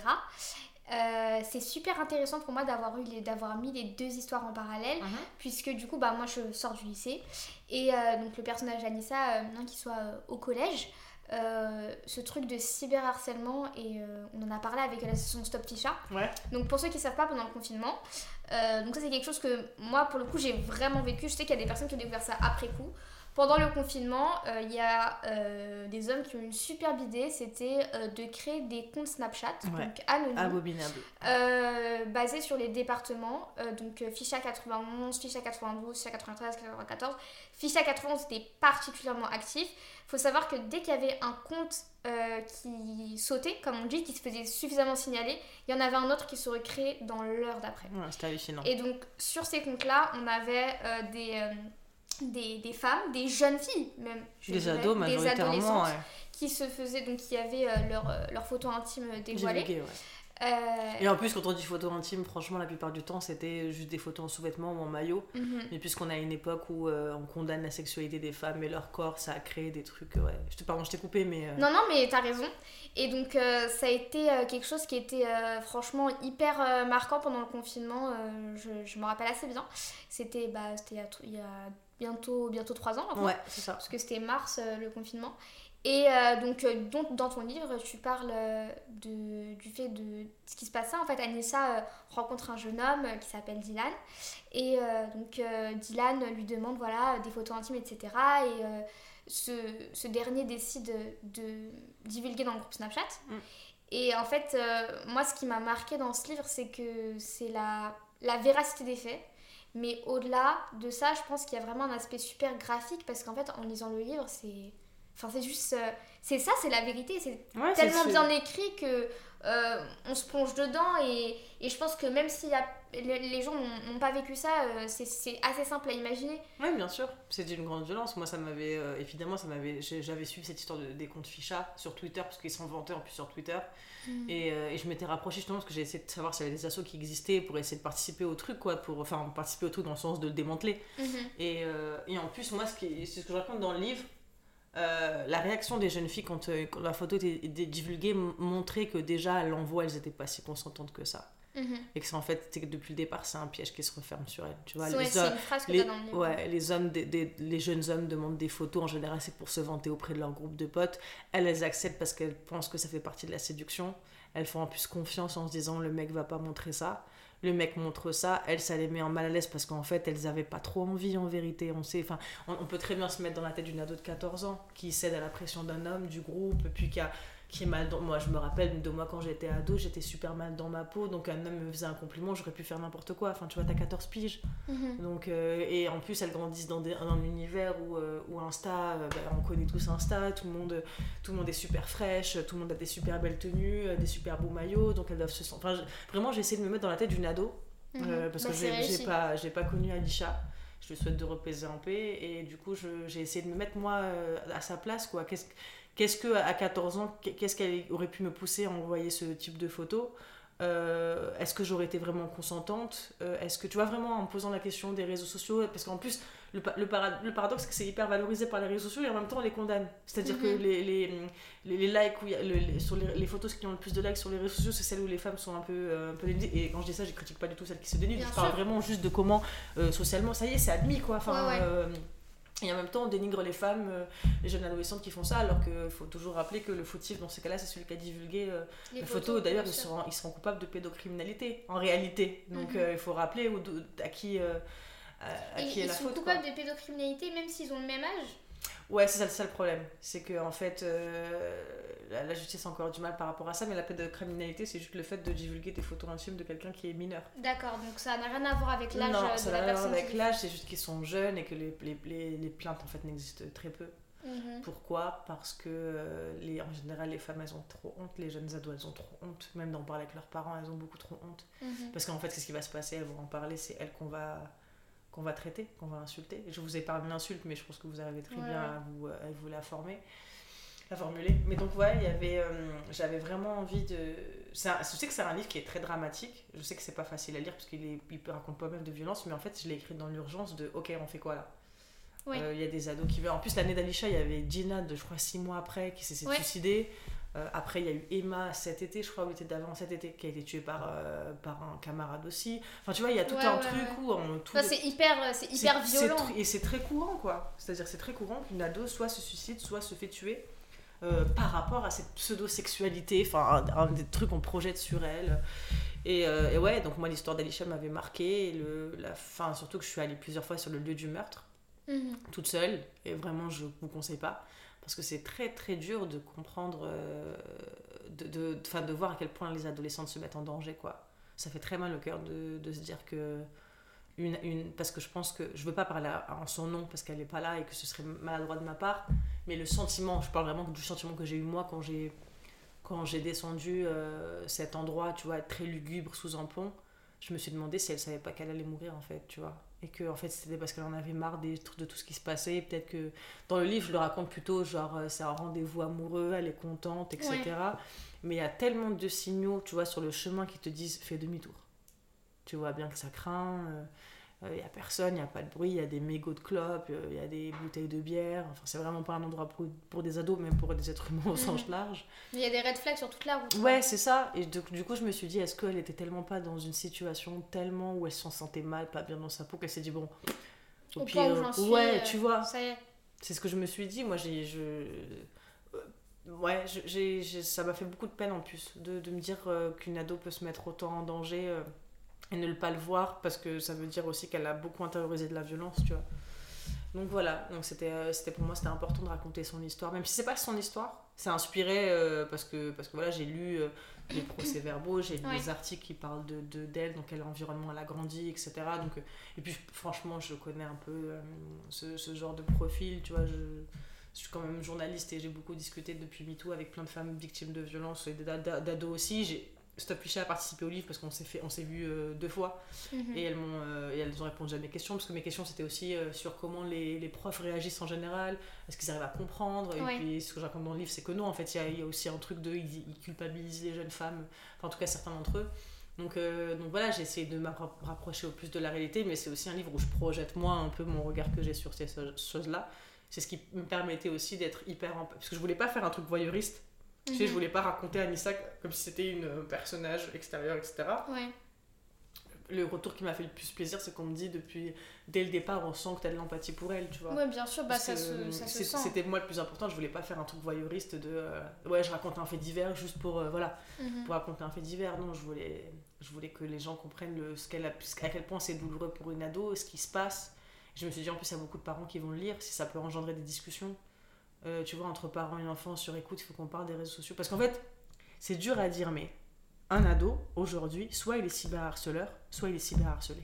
Euh, c'est super intéressant pour moi d'avoir eu les- d'avoir mis les deux histoires en parallèle Mhm. puisque du coup bah moi je sors du lycée et euh, donc le personnage d'Anissa euh, maintenant qu'il soit euh, au collège euh, ce truc de cyberharcèlement et euh, on en a parlé avec l'association Stop Ficha Ouais. donc pour ceux qui savent pas pendant le confinement euh, donc ça c'est quelque chose que moi pour le coup j'ai vraiment vécu. Je sais qu'il y a des personnes qui ont découvert ça après coup pendant le confinement, euh, il y a euh, des hommes qui ont une superbe idée, c'était euh, de créer des comptes Snapchat, Ouais. donc anonymes, basés sur les départements, donc Ficha 91, Ficha 92, Ficha 93, 94. Ficha 91 était particulièrement actif. Il faut savoir que dès qu'il y avait un compte euh, qui sautait, comme on dit, qui se faisait suffisamment signaler, il y en avait un autre qui se recréait dans l'heure d'après. Ouais, c'était hallucinant. Et donc sur ces comptes-là, on avait euh, des, euh, des, des femmes, des jeunes filles même, je Des dirais, ados, des majoritairement, adolescentes ouais. qui se faisaient, donc qui avaient euh, leurs euh, intimes dévoilées. Divulgué, ouais. Euh, Et en plus, quand on dit photos intimes, franchement, la plupart du temps, c'était juste des photos en sous-vêtements ou en maillot. mhm. Mais puisqu'on a une époque où euh, on condamne la sexualité des femmes et leur corps, ça a créé des trucs. euh, Ouais. Je te pardon, je t'ai coupé, mais. euh, Non, non, mais t'as raison. Et donc, euh, ça a été euh, quelque chose qui était euh, franchement hyper euh, marquant pendant le confinement. euh, je, je me rappelle assez bien. C'était bah, c'était il y a tr- il y a bientôt, bientôt trois ans maintenant. Ouais, c'est ça. Parce que c'était mars euh, le confinement. Et euh, donc, euh, donc, dans ton livre, tu parles de, du fait de ce qui se passe. En fait, Anissa euh, rencontre un jeune homme qui s'appelle Dylan. Et euh, donc, euh, Dylan lui demande voilà, des photos intimes, etc. Et ce, ce dernier décide de divulguer dans le groupe Snapchat. Mm. Et en fait, moi, ce qui m'a marqué dans ce livre, c'est que c'est la, la véracité des faits. Mais au-delà de ça, je pense qu'il y a vraiment un aspect super graphique parce qu'en fait, en lisant le livre, c'est. Enfin, c'est juste. euh, c'est ça, c'est la vérité. C'est Ouais, c'est- tellement c'est- bien écrit que euh, on se plonge dedans et, et je pense que même si les, les gens n'ont pas vécu ça, euh, c'est- c'est assez simple à imaginer. Ouais, bien sûr. C'était une grande violence. Moi, ça m'avait. euh, évidemment, ça m'avait. J'avais suivi cette histoire de, des comptes Ficha sur Twitter, parce qu'ils sont vantés en plus sur Twitter. Et, euh, et je m'étais rapprochée justement parce que j'ai essayé de savoir s'il y avait des assos qui existaient pour essayer de participer au truc, quoi. Pour, enfin, participer au truc dans le sens de le démanteler. Mhm. Et, euh, et en plus, moi, c'est ce que je raconte dans le livre. euh, la réaction des jeunes filles quand, quand la photo était était divulguée montrait que déjà à l'envoi elles étaient pas si consentantes que ça. Mhm. Et que c'est en fait, depuis le départ, c'est un piège qui se referme sur elle. Tu vois, Ouais, les, hommes- le ouais, les hommes, des- des- les jeunes hommes demandent des photos. En général, c'est pour se vanter auprès de leur groupe de potes. Elles, elles acceptent parce qu'elles pensent que ça fait partie de la séduction. Elles font en plus confiance en se disant le mec va pas montrer ça. Le mec montre ça, elles, ça les met en mal à l'aise parce qu'en fait, elles avaient pas trop envie en vérité. On sait, enfin, on, on peut très bien se mettre dans la tête d'une ado de 14 ans qui cède à la pression d'un homme, du groupe, puis qui a qui est mal dans moi je me rappelle de moi quand j'étais ado j'étais super mal dans ma peau donc un homme me faisait un compliment j'aurais pu faire n'importe quoi enfin tu vois t'as 14 piges Mhm. donc, euh, et en plus, elles grandissent dans, des, dans un univers où, euh, où Insta, euh, bah, on connaît tous Insta, tout le, monde, tout le monde est super fraîche, tout le monde a des super belles tenues, des super beaux maillots, donc elles doivent se sentir. Enfin, je- vraiment, j'ai essayé de me mettre dans la tête d'une ado, Mhm. parce Bah, que j'ai pas, j'ai pas connu Alisha. Je lui souhaite de repaiser en paix, et du coup, j'ai essayé de me mettre moi à sa place, quoi. Qu'est-ce qu'est-ce que à 14 ans, qu'est-ce qu'elle aurait pu me pousser à envoyer ce type de photos Euh, est-ce que j'aurais été vraiment consentante? Euh, Est-ce que tu vois vraiment en me posant la question des réseaux sociaux Parce qu'en plus, le, pa- le, para- le paradoxe, c'est que c'est hyper valorisé par les réseaux sociaux et en même temps on les condamne. C'est-à-dire que Mhm. les, les, les, les likes, où il y a- le- les- sur les, photos qui ont le plus de likes sur les réseaux sociaux, c'est celles où les femmes sont un peu, euh, un peu dénudées. Et quand je dis ça, je critique pas du tout celles qui se dénudent. Bien je parle vraiment juste de comment socialement, ça y est, c'est admis quoi. Enfin, Ouais, ouais. Et en même temps, on dénigre les femmes, euh, les jeunes adolescentes qui font ça, alors qu'il faut toujours rappeler que le fautif dans ces cas-là, c'est celui qui a divulgué euh, Les les photos, d'ailleurs, ils seront, ils seront coupables de pédocriminalité, en réalité. Donc, Mhm. euh, il faut rappeler où- à qui, euh, à, qui est ils la sont faute. quoi. coupables de pédocriminalité même s'ils ont le même âge Ouais, c'est ça, ça le problème. C'est que, en fait, euh, la, la justice a encore du mal par rapport à ça, mais la pédocriminalité, c'est juste le fait de divulguer des photos intimes de quelqu'un qui est mineur. D'accord, donc ça n'a rien à voir avec l'âge non, euh, ça de n'a la rien à voir personne. avec l'âge, c'est juste qu'ils sont jeunes et que les, les, les, les plaintes, en fait, n'existent très peu. Mhm. Pourquoi? Parce que, euh, les, en général, les femmes, elles ont trop honte, les jeunes ados, elles ont trop honte. Même d'en parler avec leurs parents, elles ont beaucoup trop honte. Mhm. Parce qu'en fait, c'est ce qui va se passer, elles vont en parler, c'est elles qu'on va, qu'on va traiter, qu'on va insulter. Je vous ai parlé de l'insulte, mais je pense que vous arrivez très Ouais, bien à vous, à vous la former, la formuler. Mais donc, ouais, il y avait, euh, j'avais vraiment envie de. c'est un- je sais que c'est un livre qui est très dramatique, je sais que c'est pas facile à lire parce qu'il raconte pas mal de violence, mais en fait, je l'ai écrit dans l'urgence de OK, on fait quoi là? Oui. Euh, Il y a des ados qui veulent. En plus, l'année d'Alisha, il y avait Gina, de je crois six mois après, qui s'est s'est Ouais. suicidée. Euh, après, il y a eu Emma cet été, je crois, ou l'été d'avant, cet été, qui a été tuée par, euh, par un camarade aussi. Enfin, tu vois, il y a tout Ouais, un ouais, truc ouais. où on. Enfin, les- c'est hyper, euh, c'est hyper violent. Et c'est très courant, quoi. C'est-à-dire, c'est très courant qu'une ado soit se suicide, soit se fait tuer. euh, par rapport à cette pseudo-sexualité, enfin un, un des trucs qu'on projette sur elle. Et, et ouais, donc moi l'histoire d'Alisha m'avait marqué, et le, la fin, surtout que je suis allée plusieurs fois sur le lieu du meurtre Mhm. toute seule et vraiment je vous conseille pas parce que c'est très très dur de comprendre euh, de, de, de voir à quel point les adolescentes se mettent en danger quoi. Ça fait très mal au cœur de, se dire que une, une parce que je pense que je veux pas parler en son nom parce qu'elle est pas là et que ce serait maladroit de ma part mais le sentiment je parle vraiment du sentiment que j'ai eu moi quand j'ai quand j'ai descendu euh, cet endroit tu vois très lugubre sous un pont je me suis demandé si elle savait pas qu'elle allait mourir en fait tu vois et que en fait c'était parce qu'elle en avait marre des de tout ce qui se passait. Peut-être que dans le livre je le raconte plutôt genre euh, c'est un rendez-vous amoureux elle est contente etc mais il y a tellement de signaux tu vois sur le chemin qui te disent fais demi-tour. Tu vois bien que ça craint il n'y a personne, il n'y a pas de bruit, il y a des mégots de clopes, il y a des bouteilles de bière. Enfin, c'est vraiment pas un endroit pour, pour des ados, même pour des êtres humains au sens Mhm. large. Il y a des red flags sur toute la route. Ouais, c'est ça. Et du, du coup, je me suis dit, est-ce qu'elle était tellement pas dans une situation tellement où elle s'en sentait mal, pas bien dans sa peau, qu'elle s'est dit, bon, Au point où j'en suis, ouais, euh, tu vois, Ça y est. c'est ce que je me suis dit. Moi, j'ai. Je... euh, Ouais, j'ai, j'ai- ça m'a fait beaucoup de peine en plus de, de me dire euh, qu'une ado peut se mettre autant en danger euh, et ne le pas le voir parce que ça veut dire aussi qu'elle a beaucoup intériorisé de la violence, tu vois. Donc voilà, donc c'était, euh, c'était pour moi c'était important de raconter son histoire, même si c'est pas son histoire, c'est inspiré euh, parce que parce que voilà j'ai lu euh, les procès-verbaux, j'ai lu Ouais. des articles qui parlent de, de d'elle, dans quel environnement elle a grandi, etc. Donc euh, et puis franchement je connais un peu ce, ce genre de profil, tu vois, je, je suis quand même journaliste et j'ai beaucoup discuté depuis MeToo avec plein de femmes victimes de violences et d'a- d'a- d'ados aussi. J'ai Stop Piché a participé au livre parce qu'on s'est fait on s'est vu euh, deux fois. Mhm. et elles m'ont euh, et elles ont répondu à mes questions parce que mes questions c'était aussi euh, sur comment les, les profs réagissent en général. Est-ce qu'ils arrivent à comprendre? Et Ouais. puis ce que raconte dans le livre c'est que non en fait il y a, il y a aussi un truc de ils, ils culpabilisent les jeunes femmes. Enfin en tout cas certains d'entre eux. Donc, donc voilà j'ai essayé de me rapprocher au plus de la réalité mais c'est aussi un livre où je projette moi un peu mon regard que j'ai sur ces choses là c'est ce qui me permettait aussi d'être hyper parce que je voulais pas faire un truc voyeuriste tu sais, Mhm. je voulais pas raconter Anissa comme si c'était une euh, personnage extérieur, etc. Ouais. le retour qui m'a fait le plus plaisir, c'est qu'on me dit depuis dès le départ, on sent que tu as de l'empathie pour elle, tu vois. Ouais, bien sûr, bah, Parce ça, se, ça se c'est- sent. C'était moi le plus important, je voulais pas faire un truc voyeuriste de euh, ouais, je raconte un fait divers juste pour euh, voilà, Mhm. pour raconter un fait divers. Non, je voulais je voulais que les gens comprennent le, ce qu'elle a ce- à quel point c'est douloureux pour une ado, ce qui se passe. Je me suis dit en plus il y a beaucoup de parents qui vont le lire, si ça peut engendrer des discussions. Euh, tu vois entre parents et enfants sur écoute, il faut qu'on parle des réseaux sociaux parce qu'en fait, c'est dur à dire mais un ado aujourd'hui, soit il est cyberharceleur, soit il est cyberharcelé.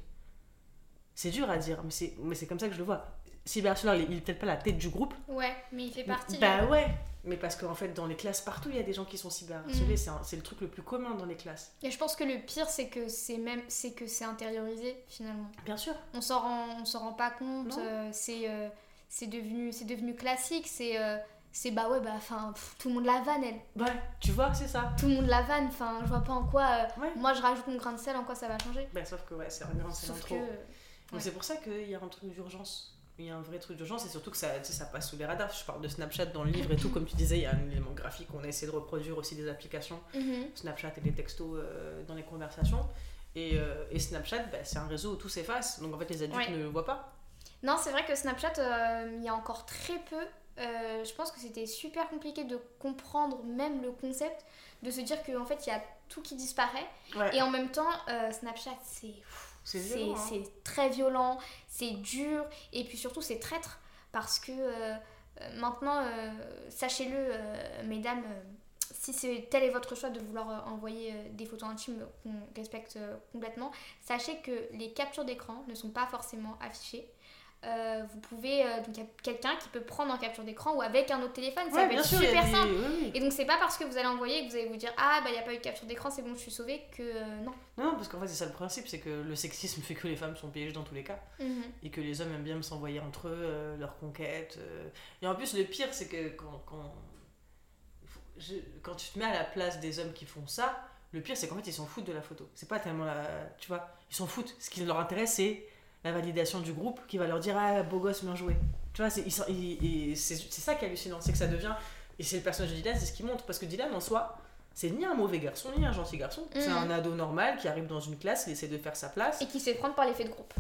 C'est dur à dire, mais c'est mais c'est comme ça que je le vois. Cyberharceleur, il il est peut-être pas la tête du groupe, Ouais, mais il fait partie. bah ouais, mais parce qu'en fait, dans les classes, partout, il y a des gens qui sont cyberharcelés. C'est un- C'est le truc le plus commun dans les classes. Et je pense que le pire, c'est que c'est même, c'est que c'est intériorisé finalement. Bien sûr. On s'en rend, on s'en rend pas compte. Euh, c'est, euh, c'est devenu, c'est devenu classique. C'est, euh, c'est bah ouais, bah enfin, tout le monde la vanne elle. Ouais, tu vois, c'est ça. Tout le monde la vanne. Enfin, je vois pas en quoi. euh, Ouais. moi, je rajoute mon grain de sel, en quoi ça va changer. Bah, sauf que ouais, c'est un grand, c'est que. l'intro. euh, ouais. c'est pour ça qu'il y a un truc d'urgence. Il y a un vrai truc d'urgence et surtout que ça, ça passe sous les radars. Je parle de Snapchat dans le livre et tout. Comme tu disais, il y a un élément graphique. On a essayé de reproduire aussi des applications. mhm. Snapchat et des textos euh, dans les conversations. Et, euh, et Snapchat, bah, c'est un réseau où tout s'efface. Donc en fait, les adultes Ouais. ne le voient pas. Non, c'est vrai que Snapchat, euh, il y a encore très peu. euh, je pense que c'était super compliqué de comprendre même le concept, de se dire qu'en fait il y a tout qui disparaît. Ouais. Et en même temps, euh, Snapchat, c'est C'est c'est violent, hein. c'est très violent, c'est dur, et puis surtout c'est traître. Parce que maintenant, sachez-le, mesdames, si c'est tel est votre choix de vouloir envoyer des photos intimes qu'on respecte complètement, sachez que les captures d'écran ne sont pas forcément affichées. Euh, vous pouvez, euh, donc il y a quelqu'un qui peut prendre en capture d'écran ou avec un autre téléphone, ça Ouais, peut être sûr, super des- simple. oui, oui. Et donc c'est pas parce que vous allez envoyer que vous allez vous dire ah bah il n'y a pas eu de capture d'écran, c'est bon, je suis sauvée que euh, non. Non, non, parce qu'en fait, c'est ça le principe, c'est que le sexisme fait que les femmes sont piégées dans tous les cas. Mhm. et que les hommes aiment bien s'envoyer entre eux leurs conquêtes. Et en plus, le pire, c'est que quand, quand, je- quand tu te mets à la place des hommes qui font ça, le pire, c'est qu'en fait, ils s'en foutent de la photo. C'est pas tellement la. Tu vois, ils s'en foutent. Ce qui leur intéresse, c'est la validation du groupe qui va leur dire Ah, beau gosse, bien joué. Tu vois, c'est ça qui est hallucinant, c'est que ça devient. Et c'est le personnage de Dylan, c'est ce qui montre. Parce que Dylan, en soi, c'est ni un mauvais garçon, ni un gentil garçon. C'est Mhm. un ado normal qui arrive dans une classe, il essaie de faire sa place. Et qui se fait prendre par l'effet de groupe.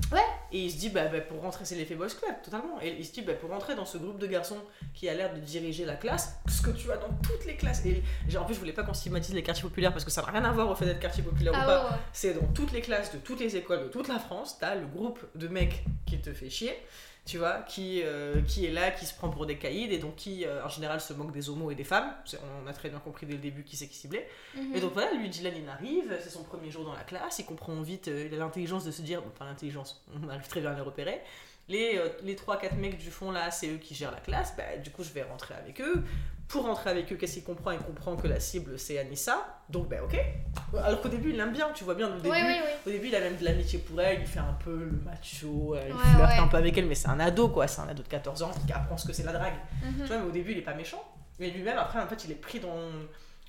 Et il se dit, bah, bah, pour rentrer, c'est l'effet Boys Club, totalement. Et il se dit, bah, pour rentrer dans ce groupe de garçons qui a l'air de diriger la classe, ce que tu as dans toutes les classes. Et en plus, je voulais pas qu'on stigmatise les quartiers populaires parce que ça n'a rien à voir au fait d'être quartier populaire ou Ah pas. ouais, ouais. C'est dans toutes les classes de toutes les écoles de toute la France, t'as le groupe de mecs qui te fait chier, tu vois, qui, euh, qui est là, qui se prend pour des caïds et donc qui, euh, en général, se moque des homos et des femmes. On a très bien compris dès le début qui c'est qui ciblait. Mhm. Et donc voilà, lui, Dylan, il arrive, c'est son premier jour dans la classe, il comprend vite, euh, il a l'intelligence de se dire, enfin l'intelligence, on arrive très bien à les repérer. Les, les 3-4 mecs du fond là, c'est eux qui gèrent la classe, bah, du coup je vais rentrer avec eux. Pour rentrer avec eux, qu'est-ce qu'il comprend Il comprend que la cible c'est Anissa, donc bah ok. Alors qu'au début il l'aime bien, tu vois bien, au début, Oui, oui, oui. au début il a même de l'amitié pour elle, il fait un peu le macho, euh, il Ouais, flirte ouais. un peu avec elle, mais c'est un ado quoi, c'est un ado de 14 ans qui apprend ce que c'est la drague. Mhm. Tu vois, mais au début, il est pas méchant. Mais lui-même, après, en fait, il est pris dans,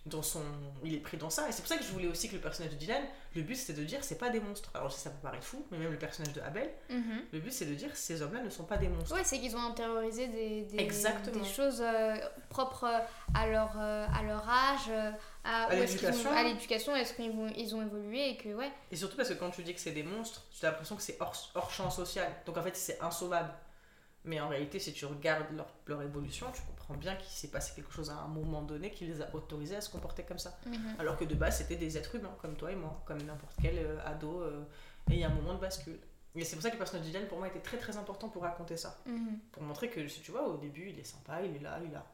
dans son. Il est pris dans ça. Et c'est pour ça que je voulais aussi que le personnage de Dylan, le but c'était de dire c'est pas des monstres. Alors, ça peut paraître fou, mais même le personnage de Abel, Mhm. le but c'est de dire ces hommes-là ne sont pas des monstres. Ouais, c'est qu'ils ont intériorisé des, des, Exactement. des choses euh, propres euh, à leur, euh, à leur âge, euh, à, À où est-ce qu'ils ont- l'éducation. à l'éducation, est-ce qu'ils vont, ils ont évolué et que ouais. Et surtout parce que quand tu dis que c'est des monstres, tu as l'impression que c'est hors, hors champ social. Donc en fait, c'est insauvable. Mais en réalité, si tu regardes leur, leur évolution, tu comprends bien qu'il s'est passé quelque chose à un moment donné qui les a autorisés à se comporter comme ça. Mhm. Alors que de base, c'était des êtres humains, comme toi et moi, comme n'importe quel euh, ado. euh, et il y a un moment de bascule. Et c'est pour ça que le personnage de Dylan, pour moi, était très très important pour raconter ça. Mhm. Pour montrer que, tu vois, au début, il est sympa, il est là, il a.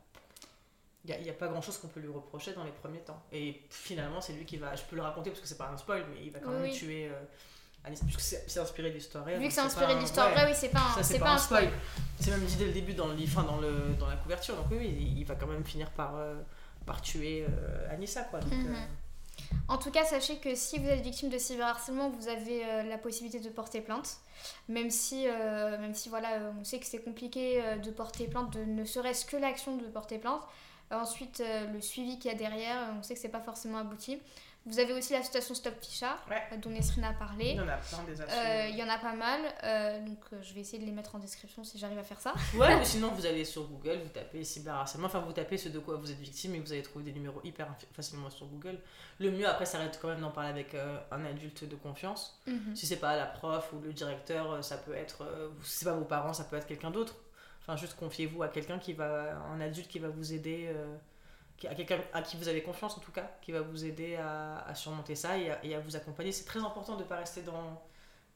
Il n'y a, pas grand chose qu'on peut lui reprocher dans les premiers temps. Et finalement, c'est lui qui va. Je peux le raconter parce que c'est pas un spoil, mais il va quand Oui, même oui. tuer euh, puisque c'est inspiré d'histoire réelle. Vu que c'est inspiré de l'histoire vraie, oui, c'est pas un, c'est pas un spoil. C'est même dit dès le début dans le, enfin, dans le, dans la couverture. Donc oui, il va quand même finir par, euh, par tuer euh, Anissa, quoi. Mhm. euh, En tout cas, sachez que si vous êtes victime de cyberharcèlement, vous avez la possibilité de porter plainte. Même si, même si voilà, on sait que c'est compliqué de porter plainte, de ne serait-ce que l'action de porter plainte. Ensuite, le suivi qu'il y a derrière, on sait que c'est pas forcément abouti. Vous avez aussi l'association Stop Ficha, Ouais. euh, dont Nesrine a parlé. Il y en a plein des. Euh, Il y en a pas mal, euh, donc euh, je vais essayer de les mettre en description si j'arrive à faire ça. *laughs* Ouais, ou sinon vous allez sur Google, vous tapez cyberharcèlement, enfin vous tapez ce de quoi vous êtes victime et vous allez trouver des numéros hyper facilement sur Google. Le mieux après, ça reste quand même d'en parler avec euh, un adulte de confiance. Mhm. Si c'est pas la prof ou le directeur, ça peut être, euh, si c'est pas vos parents, ça peut être quelqu'un d'autre. Enfin, juste confiez-vous à quelqu'un qui va, un adulte qui va vous aider, euh, à quelqu'un à qui vous avez confiance en tout cas, qui va vous aider à, à surmonter ça et à, et à vous accompagner. C'est très important de pas rester dans,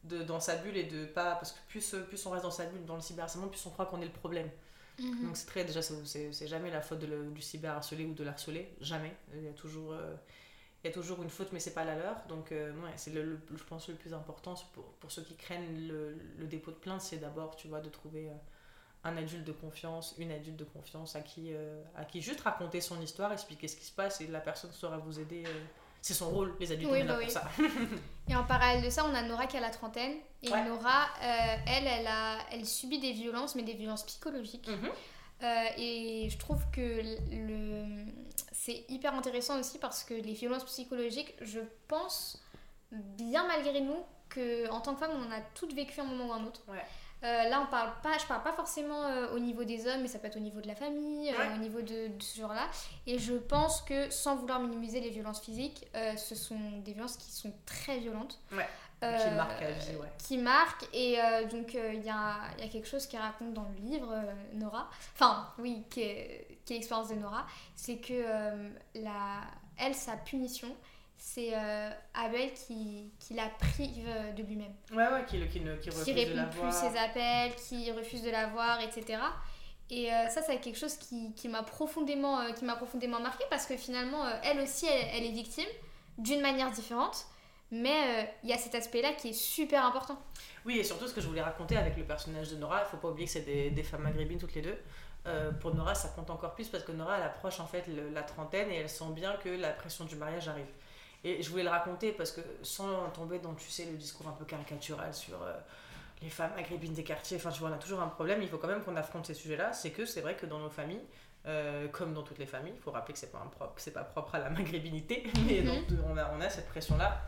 de, dans sa bulle et de pas, parce que plus, plus on reste dans sa bulle, dans le cyberharcèlement, plus on croit qu'on est le problème. Mhm. Donc c'est très déjà c'est- jamais la faute de le- du cyberharcelé ou de l'harcelé, jamais. Il y a toujours euh, il y a toujours une faute mais c'est pas la leur. Donc euh, ouais, c'est le, le- je pense le plus important pour, pour ceux qui craignent le, le dépôt de plainte, c'est d'abord tu vois de trouver euh, un adulte de confiance, une adulte de confiance à qui euh, à qui juste raconter son histoire, expliquer ce qui se passe et la personne saura vous aider euh, c'est son rôle, les adultes Oui, est là bah pour oui. ça. *laughs* Et en parallèle de ça, on a Nora qui a la trentaine. Et Ouais. Nora, euh, elle, elle, a, elle subit des violences, mais des violences psychologiques. Mhm. Et je trouve que le... c'est hyper intéressant aussi parce que les violences psychologiques, je pense, bien malgré nous, que en tant que femme, on en a toutes vécu un moment ou un autre. Ouais. Euh, là, on parle pas, je parle pas forcément euh, au niveau des hommes, mais ça peut être au niveau de la famille, euh, au niveau de, de ce genre-là. Et je pense que, sans vouloir minimiser les violences physiques, ce sont des violences qui sont très violentes. Ouais. Qui marquent à vie, ouais. qui marque et donc il y, a, il y a quelque chose qui raconte dans le livre Nora enfin oui qui est, qui est l'expérience de Nora c'est que la, elle sa punition c'est euh, Abel qui, qui la prive de lui-même Ouais ouais qui, ne- qui qui refuse de répond la plus voir. ses appels qui refuse de la voir etc et euh, ça c'est quelque chose qui, qui m'a profondément euh, qui m'a profondément marqué parce que finalement euh, elle aussi elle, elle est victime d'une manière différente mais il y a cet aspect là qui est super important Oui, et surtout ce que je voulais raconter avec le personnage de Nora, il faut pas oublier que c'est des, des femmes maghrébines toutes les deux. Euh, pour Nora, ça compte encore plus parce que Nora, elle approche en fait le- la trentaine et elle sent bien que la pression du mariage arrive. Et je voulais le raconter parce que sans tomber dans, tu sais, le discours un peu caricatural sur euh, les femmes maghrébines des quartiers, enfin tu vois, on a toujours un problème, il faut quand même qu'on affronte ces sujets-là. C'est que c'est vrai que dans nos familles, euh, comme dans toutes les familles, il faut rappeler que c'est pas, propre, c'est pas propre à la maghrébinité, *laughs* mais Mhm. donc, on, a, on a cette pression-là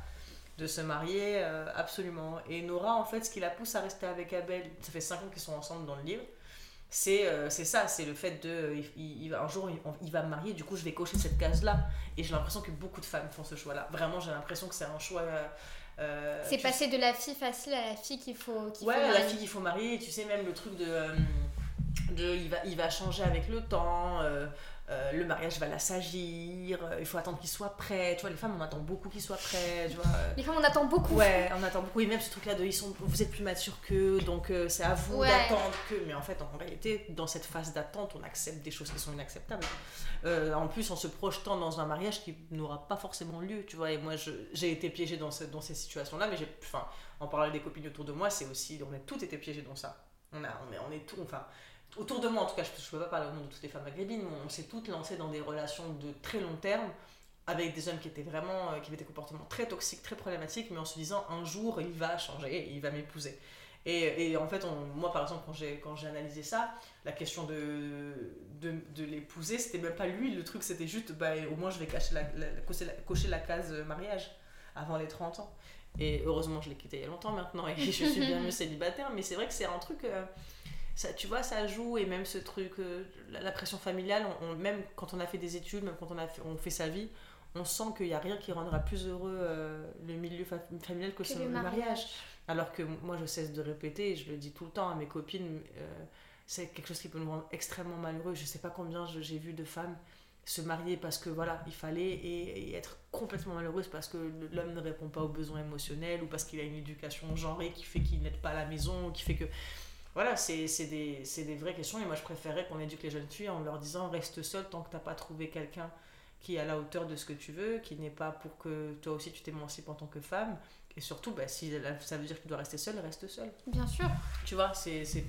de se marier euh, absolument. Et Nora, en fait, ce qui la pousse à rester avec Abel, ça fait 5 ans qu'ils sont ensemble dans le livre, c'est euh, c'est ça, c'est le fait de. Il, il- il un jour, il, il va me marier, du coup, je vais cocher cette case-là. Et j'ai l'impression que beaucoup de femmes font ce choix-là. Vraiment, j'ai l'impression que c'est un choix. euh, euh, C'est tu passé de la fille facile à la fille qu'il faut, qu'il Ouais, faut la fille qu'il faut marier, et tu sais, même le truc de. euh, de il, va, il va changer avec le temps, euh, le mariage va l'assagir, euh, il faut attendre qu'il soit prêt. Tu vois, les femmes, on attend beaucoup qu'ils soient prêts, tu vois. Les femmes, on attend beaucoup. Ouais, on attend beaucoup. Et même ce truc-là de ils sont, vous êtes plus mature qu'eux, donc euh, c'est à vous Ouais. d'attendre que. Mais en fait, en réalité, dans cette phase d'attente, on accepte des choses qui sont inacceptables. En plus, en se projetant dans un mariage qui n'aura pas forcément lieu, tu vois. Et moi, j'ai été piégée dans, ce- dans ces situations-là, mais j'ai. Enfin, en parlant des copines autour de moi, c'est aussi. On a toutes été piégées dans ça. On, a, on, est, on est tout. Enfin. Autour de moi, en tout cas, je ne peux pas parler au nom de toutes les femmes maghrébines, mais on s'est toutes lancées dans des relations de très long terme avec des hommes qui étaient vraiment euh, qui avaient des comportements très toxiques, très problématiques, mais en se disant un jour il va changer il va m'épouser. Et, en fait, on- moi par exemple, quand j'ai quand j'ai analysé ça, la question de, de, de l'épouser, c'était même pas lui, le truc c'était juste bah, au moins je vais cocher la case euh, mariage avant les 30 ans. Et heureusement, je l'ai quitté il y a longtemps maintenant et *laughs* je suis bien mieux célibataire, mais c'est vrai que c'est un truc. euh, ça, tu vois, ça joue et même ce truc, euh, la, la pression familiale, on- on- même quand on a fait des études, même quand on a fait, on fait sa vie, on sent qu'il n'y a rien qui rendra plus heureux euh, le milieu fa- familial que, le mariage. mariage. Alors que moi, je cesse de répéter, et je le dis tout le temps à mes copines, euh, c'est quelque chose qui peut nous rendre extrêmement malheureux. Je sais pas combien j'ai vu de femmes se marier parce que voilà, il fallait et, et être complètement malheureuse parce que l'homme ne répond pas aux besoins émotionnels ou parce qu'il a une éducation genrée qui fait qu'il n'aide pas à la maison, qui fait que voilà, c'est c'est des, c'est des vraies questions. Et moi, je préférais qu'on éduque les jeunes filles en leur disant reste seule tant que t'as pas trouvé quelqu'un qui est à la hauteur de ce que tu veux, qui n'est pas pour que toi aussi tu t'émancipes en tant que femme. Et surtout, bah, si ça veut dire que tu dois rester seule, reste seule. Bien sûr. Tu vois, c'est. c'est-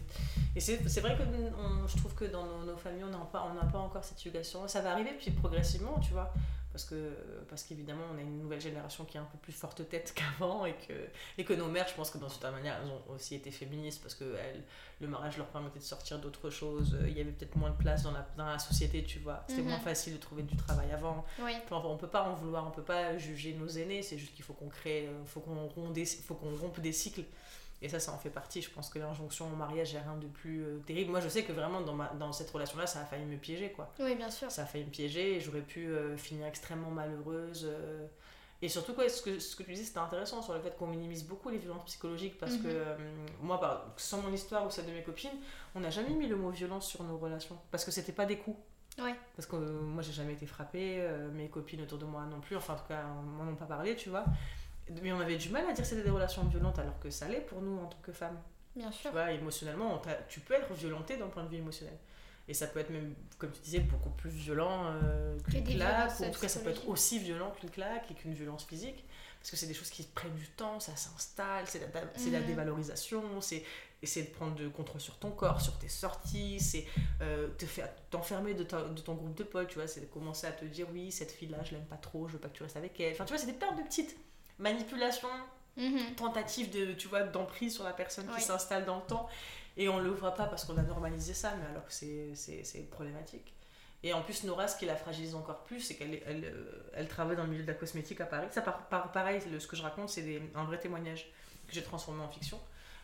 Et c'est c'est vrai que on- je trouve que dans nos, nos familles, on n'a pas, on n'a pas encore cette éducation. Ça va arriver, puis progressivement, tu vois. Parce que parce qu'évidemment on a une nouvelle génération qui a un peu plus forte tête *laughs* qu'avant et que et que nos mères je pense que dans certaine manière elles ont aussi été féministes parce que elles, le mariage leur permettait de sortir d'autres choses il y avait peut-être moins de place dans la, dans la société tu vois c'était Mhm. moins facile de trouver du travail avant Oui. Enfin, on peut pas en vouloir on peut pas juger nos aînés c'est juste qu'il faut qu'on crée euh, faut qu'on rompe des faut qu'on rompe des cycles et ça ça en fait partie je pense que l'injonction au mariage il a rien de plus euh, terrible moi je sais que vraiment dans ma, dans cette relation là ça a failli me piéger quoi Oui, bien sûr. ça a failli me piéger et j'aurais pu euh, finir extrêmement malheureuse. euh. Et surtout, quoi, ce, que, ce que tu disais, c'était intéressant sur le fait qu'on minimise beaucoup les violences psychologiques parce Mhm. que euh, moi, par, sans mon histoire ou celle de mes copines, on n'a jamais mis le mot violence sur nos relations parce que c'était pas des coups. Ouais. Parce que moi, j'ai jamais été frappée, mes copines autour de moi non plus, enfin, en tout cas, m'en ont pas parlé, tu vois. Mais on avait du mal à dire que c'était des relations violentes alors que ça l'est pour nous en tant que femmes. Bien Tu sûr. vois, émotionnellement, tu peux être violenté d'un point de vue émotionnel. Et ça peut être même, comme tu disais, beaucoup plus violent euh, qu'une claque. Ou en tout cas, ça peut être aussi violent qu'une claque et qu'une violence physique. Parce que c'est des choses qui prennent du temps, ça s'installe, c'est la, la Mhm. dévalorisation, c'est essayer de prendre le contrôle sur ton corps, sur tes sorties, c'est euh, te faire t'enfermer de, de ton groupe de potes, tu vois, c'est de commencer à te dire oui, cette fille-là, je l'aime pas trop, je veux pas que tu restes avec elle. Enfin, tu vois, c'est des tas de petites manipulations Mhm. tentative de tu vois d'emprise sur la personne qui s'installe dans le temps. Et on le voit pas parce qu'on a normalisé ça mais alors que c'est problématique. Et en plus Nora ce qui la fragilise encore plus c'est qu'elle elle, euh, elle travaille dans le milieu de la cosmétique à Paris. Ça par, par- pareil le- ce que je raconte c'est un vrai témoignage que j'ai transformé en fiction.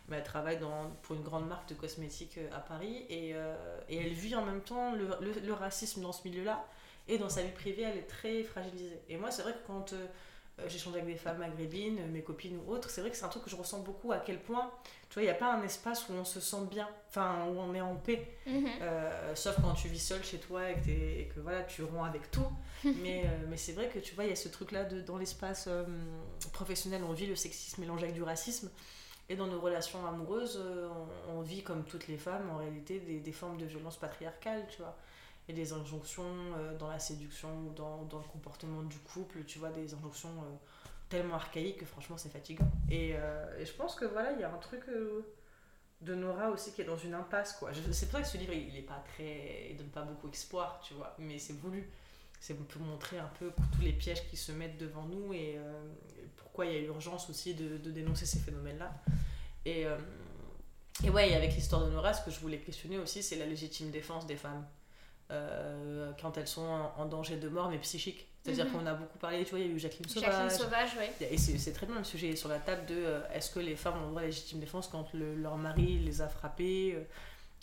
Mais elle travaille dans, pour une grande marque de cosmétiques euh, à Paris. Et, euh, et elle vit en même temps le, le- le racisme dans ce milieu là et dans sa vie privée elle est très fragilisée. Et moi c'est vrai que quand euh, j'échange avec des femmes maghrébines, euh, mes copines ou autres, c'est vrai que c'est un truc que je ressens beaucoup à quel point, tu vois, il n'y a pas un espace où on se sent bien, enfin, où on est en paix, Mhm. Euh, sauf quand tu vis seul chez toi et que, t'es- et que voilà, tu romps avec tout. *laughs* mais euh, mais c'est vrai que tu vois, il y a ce truc-là de, dans l'espace euh, professionnel, on vit le sexisme mélangé avec du racisme. Et dans nos relations amoureuses, euh, on, on vit comme toutes les femmes, en réalité, des, des formes de violence patriarcale, tu vois. Et des injonctions euh, dans la séduction ou dans, dans le comportement du couple, tu vois, des injonctions euh, tellement archaïques que franchement c'est fatigant. Et, euh, et je pense que voilà, il y a un truc de Nora aussi qui est dans une impasse, quoi. C'est pour ça que ce livre, il, il est pas très... il donne pas beaucoup espoir, tu vois, mais c'est voulu. C'est pour montrer un peu tous les pièges qui se mettent devant nous et, pourquoi il y a urgence aussi de, dénoncer ces phénomènes-là. Et, et ouais, et avec l'histoire de Nora, ce que je voulais questionner aussi, c'est la légitime défense des femmes. Euh, quand elles sont en, en danger de mort, mais psychique. C'est-à-dire Mhm. qu'on a beaucoup parlé, tu vois, il y a eu Jacqueline Sauvage. Jacqueline Sauvage, oui. Et c'est très bien le sujet sur la table de euh, est-ce que les femmes ont droit à légitime défense quand le- leur mari les a frappées,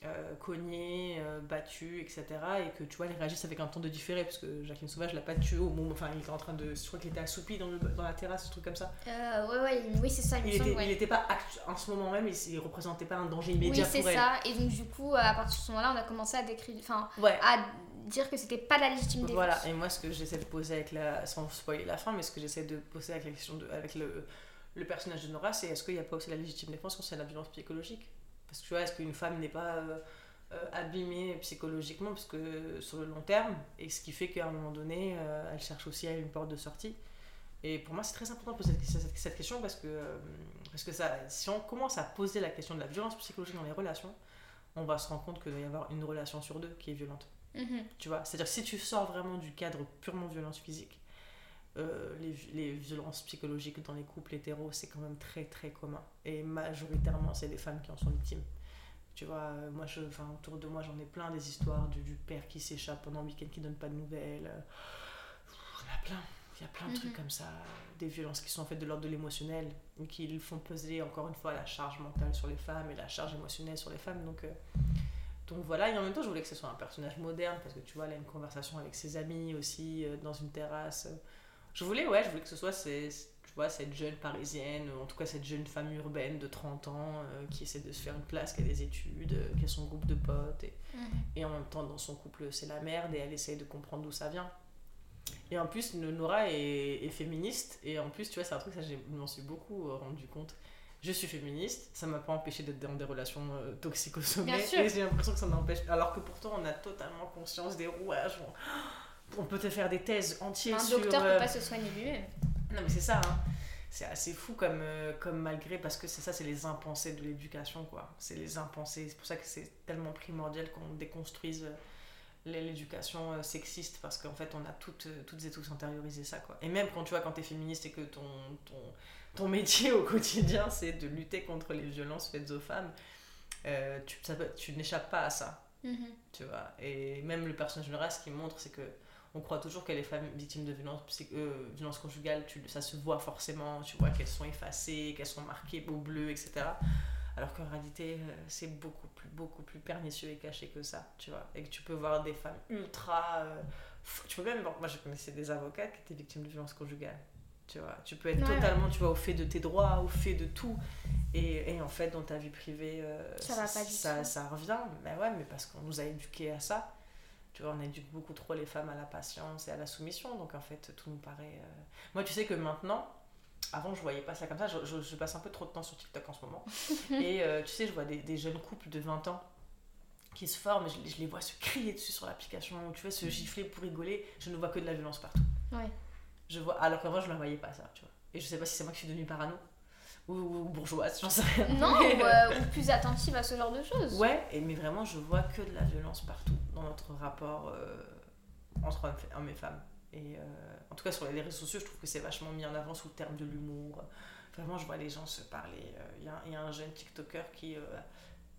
euh, cognés, euh, battus, etc. Et que tu vois, elles réagissent avec un ton de différé, parce que Jacqueline Sauvage l'a pas tué au moment. Enfin, il était en train de. Je crois qu'il était assoupi dans, le- dans la terrasse, un truc comme ça. Euh, ouais, ouais, oui, c'est ça, il Il semble, était, ouais. il était pas. En ce moment même, il, il représentait pas un danger Oui, immédiat c'est pour elle. ça. Et donc, du coup, à partir de ce moment-là, on a commencé à décrire. Enfin, Ouais. à dire que c'était pas la légitime défense. Voilà, et moi ce que j'essaie de poser avec la. sans spoiler la fin, mais ce que j'essaie de poser avec la question de. avec le, le personnage de Nora, c'est est-ce qu'il n'y a pas aussi la légitime défense quand c'est la violence psychologique? Parce que tu vois, est-ce qu'une femme n'est pas euh, euh, abîmée psychologiquement, parce que sur le long terme, et ce qui fait qu'à un moment donné, euh, elle cherche aussi à une porte de sortie. Et pour moi, c'est très important de poser cette, question parce que, parce que ça, si on commence à poser la question de la violence psychologique dans les relations, on va se rendre compte qu'il doit y avoir une relation sur deux qui est violente. Mhm. Tu vois, c'est-à-dire que si tu sors vraiment du cadre purement violence physique, euh, les, les violences psychologiques dans les couples hétéros, c'est quand même très très commun. Et majoritairement, c'est les femmes qui en sont victimes. Tu vois, euh, moi, je, enfin, autour de moi, j'en ai plein des histoires du, du père qui s'échappe pendant le week-end, qui donne pas de nouvelles. Il y en a plein. Il y a plein de Mhm. trucs comme ça. Des violences qui sont faites de l'ordre de l'émotionnel, et qui font peser encore une fois la charge mentale sur les femmes et la charge émotionnelle sur les femmes. Donc, euh, donc voilà, et en même temps, je voulais que ce soit un personnage moderne parce que tu vois, elle a une conversation avec ses amis aussi euh, dans une terrasse. Je voulais, ouais, je voulais que ce soit ces- tu vois, cette jeune parisienne, ou en tout cas cette jeune femme urbaine de 30 ans euh, qui essaie de se faire une place, qui a des études, euh, qui a son groupe de potes. Et, Mhm. et en même temps, dans son couple, c'est la merde et elle essaye de comprendre d'où ça vient. Et en plus, Nora est, est féministe. Et en plus, tu vois, c'est un truc, ça, je m'en suis beaucoup euh, rendu compte. Je suis féministe, ça m'a pas empêché d'être dans des relations euh, toxiques au sommet. Bien sûr. Et j'ai l'impression que ça m'empêche. Alors que pourtant, on a totalement conscience des rouages. On, on peut te faire des thèses entières Un sur. docteur euh, peut pas se soigner lui-même. non mais c'est ça, hein. c'est assez fou comme, euh, comme malgré, parce que c'est ça, c'est les impensés de l'éducation, quoi. C'est les impensés, c'est pour ça que c'est tellement primordial qu'on déconstruise l'éducation euh, sexiste parce qu'en fait on a toutes, toutes et tous intériorisé ça quoi. Et même quand tu vois quand t'es féministe et que ton, ton, ton métier au quotidien c'est de lutter contre les violences faites aux femmes, euh, tu, ça tu n'échappes pas à ça, Mhm. tu vois. Et même le personnage de ce qui montre c'est que on croit toujours que les femmes victimes de violences, euh, violences conjugales, tu, ça se voit forcément, tu vois qu'elles sont effacées, qu'elles sont marquées au bleu, etc. Alors qu'en réalité, euh, c'est beaucoup plus, beaucoup plus pernicieux et caché que ça, tu vois. Et que tu peux voir des femmes ultra. euh, tu peux même. Moi, je connaissais des avocats qui étaient victimes de violences conjugales. Tu vois, tu peux être Ouais, totalement, tu vois, au fait de tes droits, au fait de tout. Et, et en fait, dans ta vie privée, euh, Ça va pas du ça, ça revient. Mais ouais, mais parce qu'on nous a éduqués à ça. Tu vois, on éduque beaucoup trop les femmes à la patience et à la soumission. Donc en fait, tout nous paraît. euh, Moi, tu sais que maintenant, avant, je voyais pas ça comme ça. Je, je- je passe un peu trop de temps sur TikTok en ce moment. *laughs* et euh, tu sais, je vois des, des jeunes couples de 20 ans qui se forment. et Je, je les vois se crier dessus sur l'application. Tu vois, se gifler pour rigoler. Je ne vois que de la violence partout. Ouais. Je vois, alors qu'avant, je ne la voyais pas ça. Tu vois. Et je sais pas si c'est moi qui suis devenue parano ou, ou bourgeoise, j'en sais rien. Non, ou, euh, euh, ou plus attentive à ce genre de choses. Ouais, et, mais vraiment, je vois que de la violence partout dans notre rapport euh, entre hommes, et femmes. Et euh, en tout cas, sur les réseaux sociaux, je trouve que c'est vachement mis en avant sous le terme de l'humour. Vraiment, je vois les gens se parler. Il y, a- il y a un jeune TikToker qui.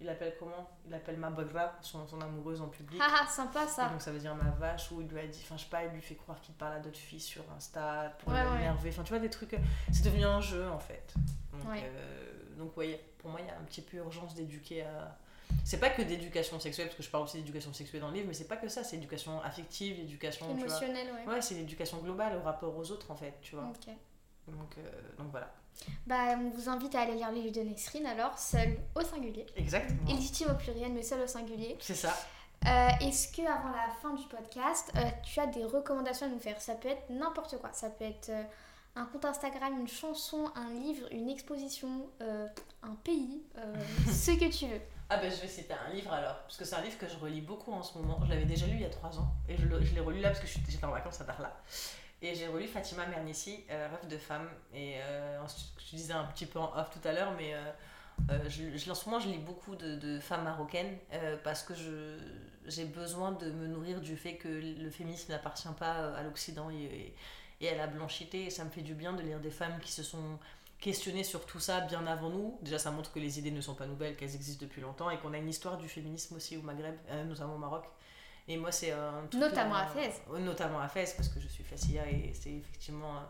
Il appelle comment? Il appelle ma bagra, son, son amoureuse en public. Ah ah, sympa Et ça. donc ça veut dire ma vache, ou il lui a dit, enfin je sais pas, il lui fait croire qu'il parle à d'autres filles sur Insta pour Ouais, ouais. l'énerver. Enfin tu vois, des trucs. C'est devenu un jeu en fait. Donc, Ouais. euh, donc ouais, pour moi, il y a un petit peu urgence d'éduquer à. C'est pas que d'éducation sexuelle, parce que je parle aussi d'éducation sexuelle dans le livre, mais c'est pas que ça, c'est éducation affective, l'éducation. tu vois. Émotionnel, ouais. Ouais, c'est l'éducation globale au rapport aux autres en fait, tu vois. Ok. Donc, euh, donc voilà. Bah, on vous invite à aller lire les livres de Nesrine alors, seul au singulier. Exactement. Illégitime au pluriel, mais seul au singulier. C'est ça. Euh, Est-ce que avant la fin du podcast, euh, tu as des recommandations à nous faire? Ça peut être n'importe quoi. Ça peut être euh, un compte Instagram, une chanson, un livre, une exposition, euh, un pays, euh, *laughs* ce que tu veux. Ah ben je vais citer un livre alors, parce que c'est un livre que je relis beaucoup en ce moment. Je l'avais déjà lu il y a trois ans, et je l'ai relu là parce que je suis- j'étais en vacances à Darla. Et j'ai relu Fatima Mernissi, euh, Rêve de femme. Et euh, je disais un petit peu en off tout à l'heure, mais euh, euh, je, en ce moment je lis beaucoup de, femmes marocaines euh, parce que j'ai besoin de me nourrir du fait que le féminisme n'appartient pas à l'Occident et, et- à la blanchité. Et ça me fait du bien de lire des femmes qui se sont questionner sur tout ça bien avant nous. Déjà, ça montre que les idées ne sont pas nouvelles, qu'elles existent depuis longtemps et qu'on a une histoire du féminisme aussi au Maghreb, euh, notamment au Maroc. Et moi, c'est un truc, Notamment à Fès. Notamment à Fès, parce que je suis Fessia et c'est effectivement euh,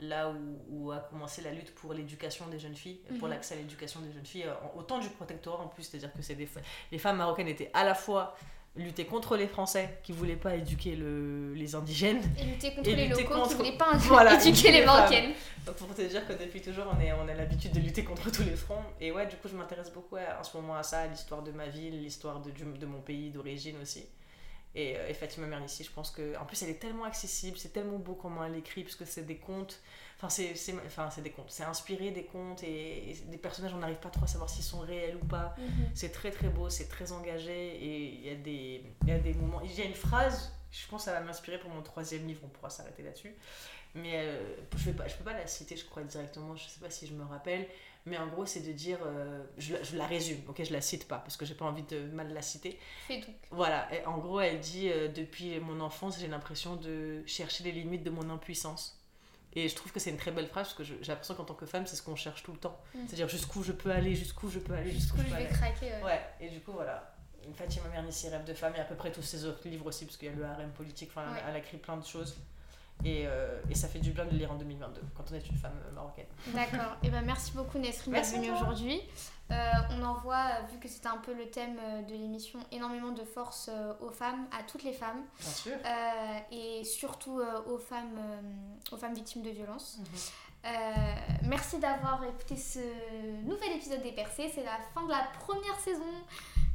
là où, où a commencé la lutte pour l'éducation des jeunes filles, pour Mhm. l'accès à l'éducation des jeunes filles, au temps du protectorat en plus, c'est-à-dire que c'est des, les femmes marocaines étaient à la fois lutter contre les Français qui voulaient pas éduquer le, les indigènes Et lutter contre Et les lutter locaux contre- qui voulaient pas *laughs* Voilà, éduquer les. Marocaines. Donc pour te dire que depuis toujours, on, est, on a l'habitude de lutter contre tous les fronts. Et ouais, du coup, je m'intéresse beaucoup à- en ce moment à ça, à l'histoire de ma ville, l'histoire de, de mon pays d'origine aussi. Et, euh, et Fatima Mernissi, je pense que. En plus, elle est tellement accessible, c'est tellement beau comment elle écrit, parce que c'est des contes. Enfin, c'est c'est- enfin, c'est des contes. C'est inspiré des contes et, et des personnages, on n'arrive pas trop à savoir s'ils sont réels ou pas. C'est très très beau, c'est très engagé et il y, a des- y a des moments. Il y a une phrase, je pense que ça va m'inspirer pour mon troisième livre, on pourra s'arrêter là-dessus. Mais euh, je ne peux pas la citer, je crois, directement, je sais pas si je me rappelle. Mais en gros, c'est de dire. euh, je, la- je la résume, ok Je la cite pas parce que j'ai pas envie de mal la citer. Fais donc. Voilà, et en gros, elle dit euh, Depuis mon enfance, j'ai l'impression de chercher les limites de mon impuissance. Et je trouve que c'est une très belle phrase parce que je- j'ai l'impression qu'en tant que femme, c'est ce qu'on cherche tout le temps. Mm. C'est-à-dire jusqu'où je peux aller, jusqu'où je peux aller, Jusqu'où jusqu'où je peux vais aller. craquer. ouais. Ouais, et du coup, voilà. Fatima Mernissi, Rêve de femme, et à peu près tous ses autres livres aussi, parce qu'il y a le harem politique, enfin, Ouais. elle a écrit plein de choses. Et, euh, et ça fait du bien de le lire en 2022, quand on est une femme marocaine. D'accord. Et ben merci beaucoup Nesrine d'être venue aujourd'hui. Euh, on envoie, euh, vu que c'était un peu le thème de l'émission, énormément de force aux femmes, à toutes les femmes, Bien sûr. euh, et surtout aux femmes, aux femmes victimes de violences. Mhm. Merci d'avoir écouté ce nouvel épisode des Percées. C'est la fin de la première saison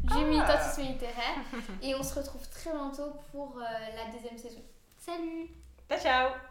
du Ah. militantisme littéraire. et on se retrouve très bientôt pour la deuxième saison. Salut Ciao, ciao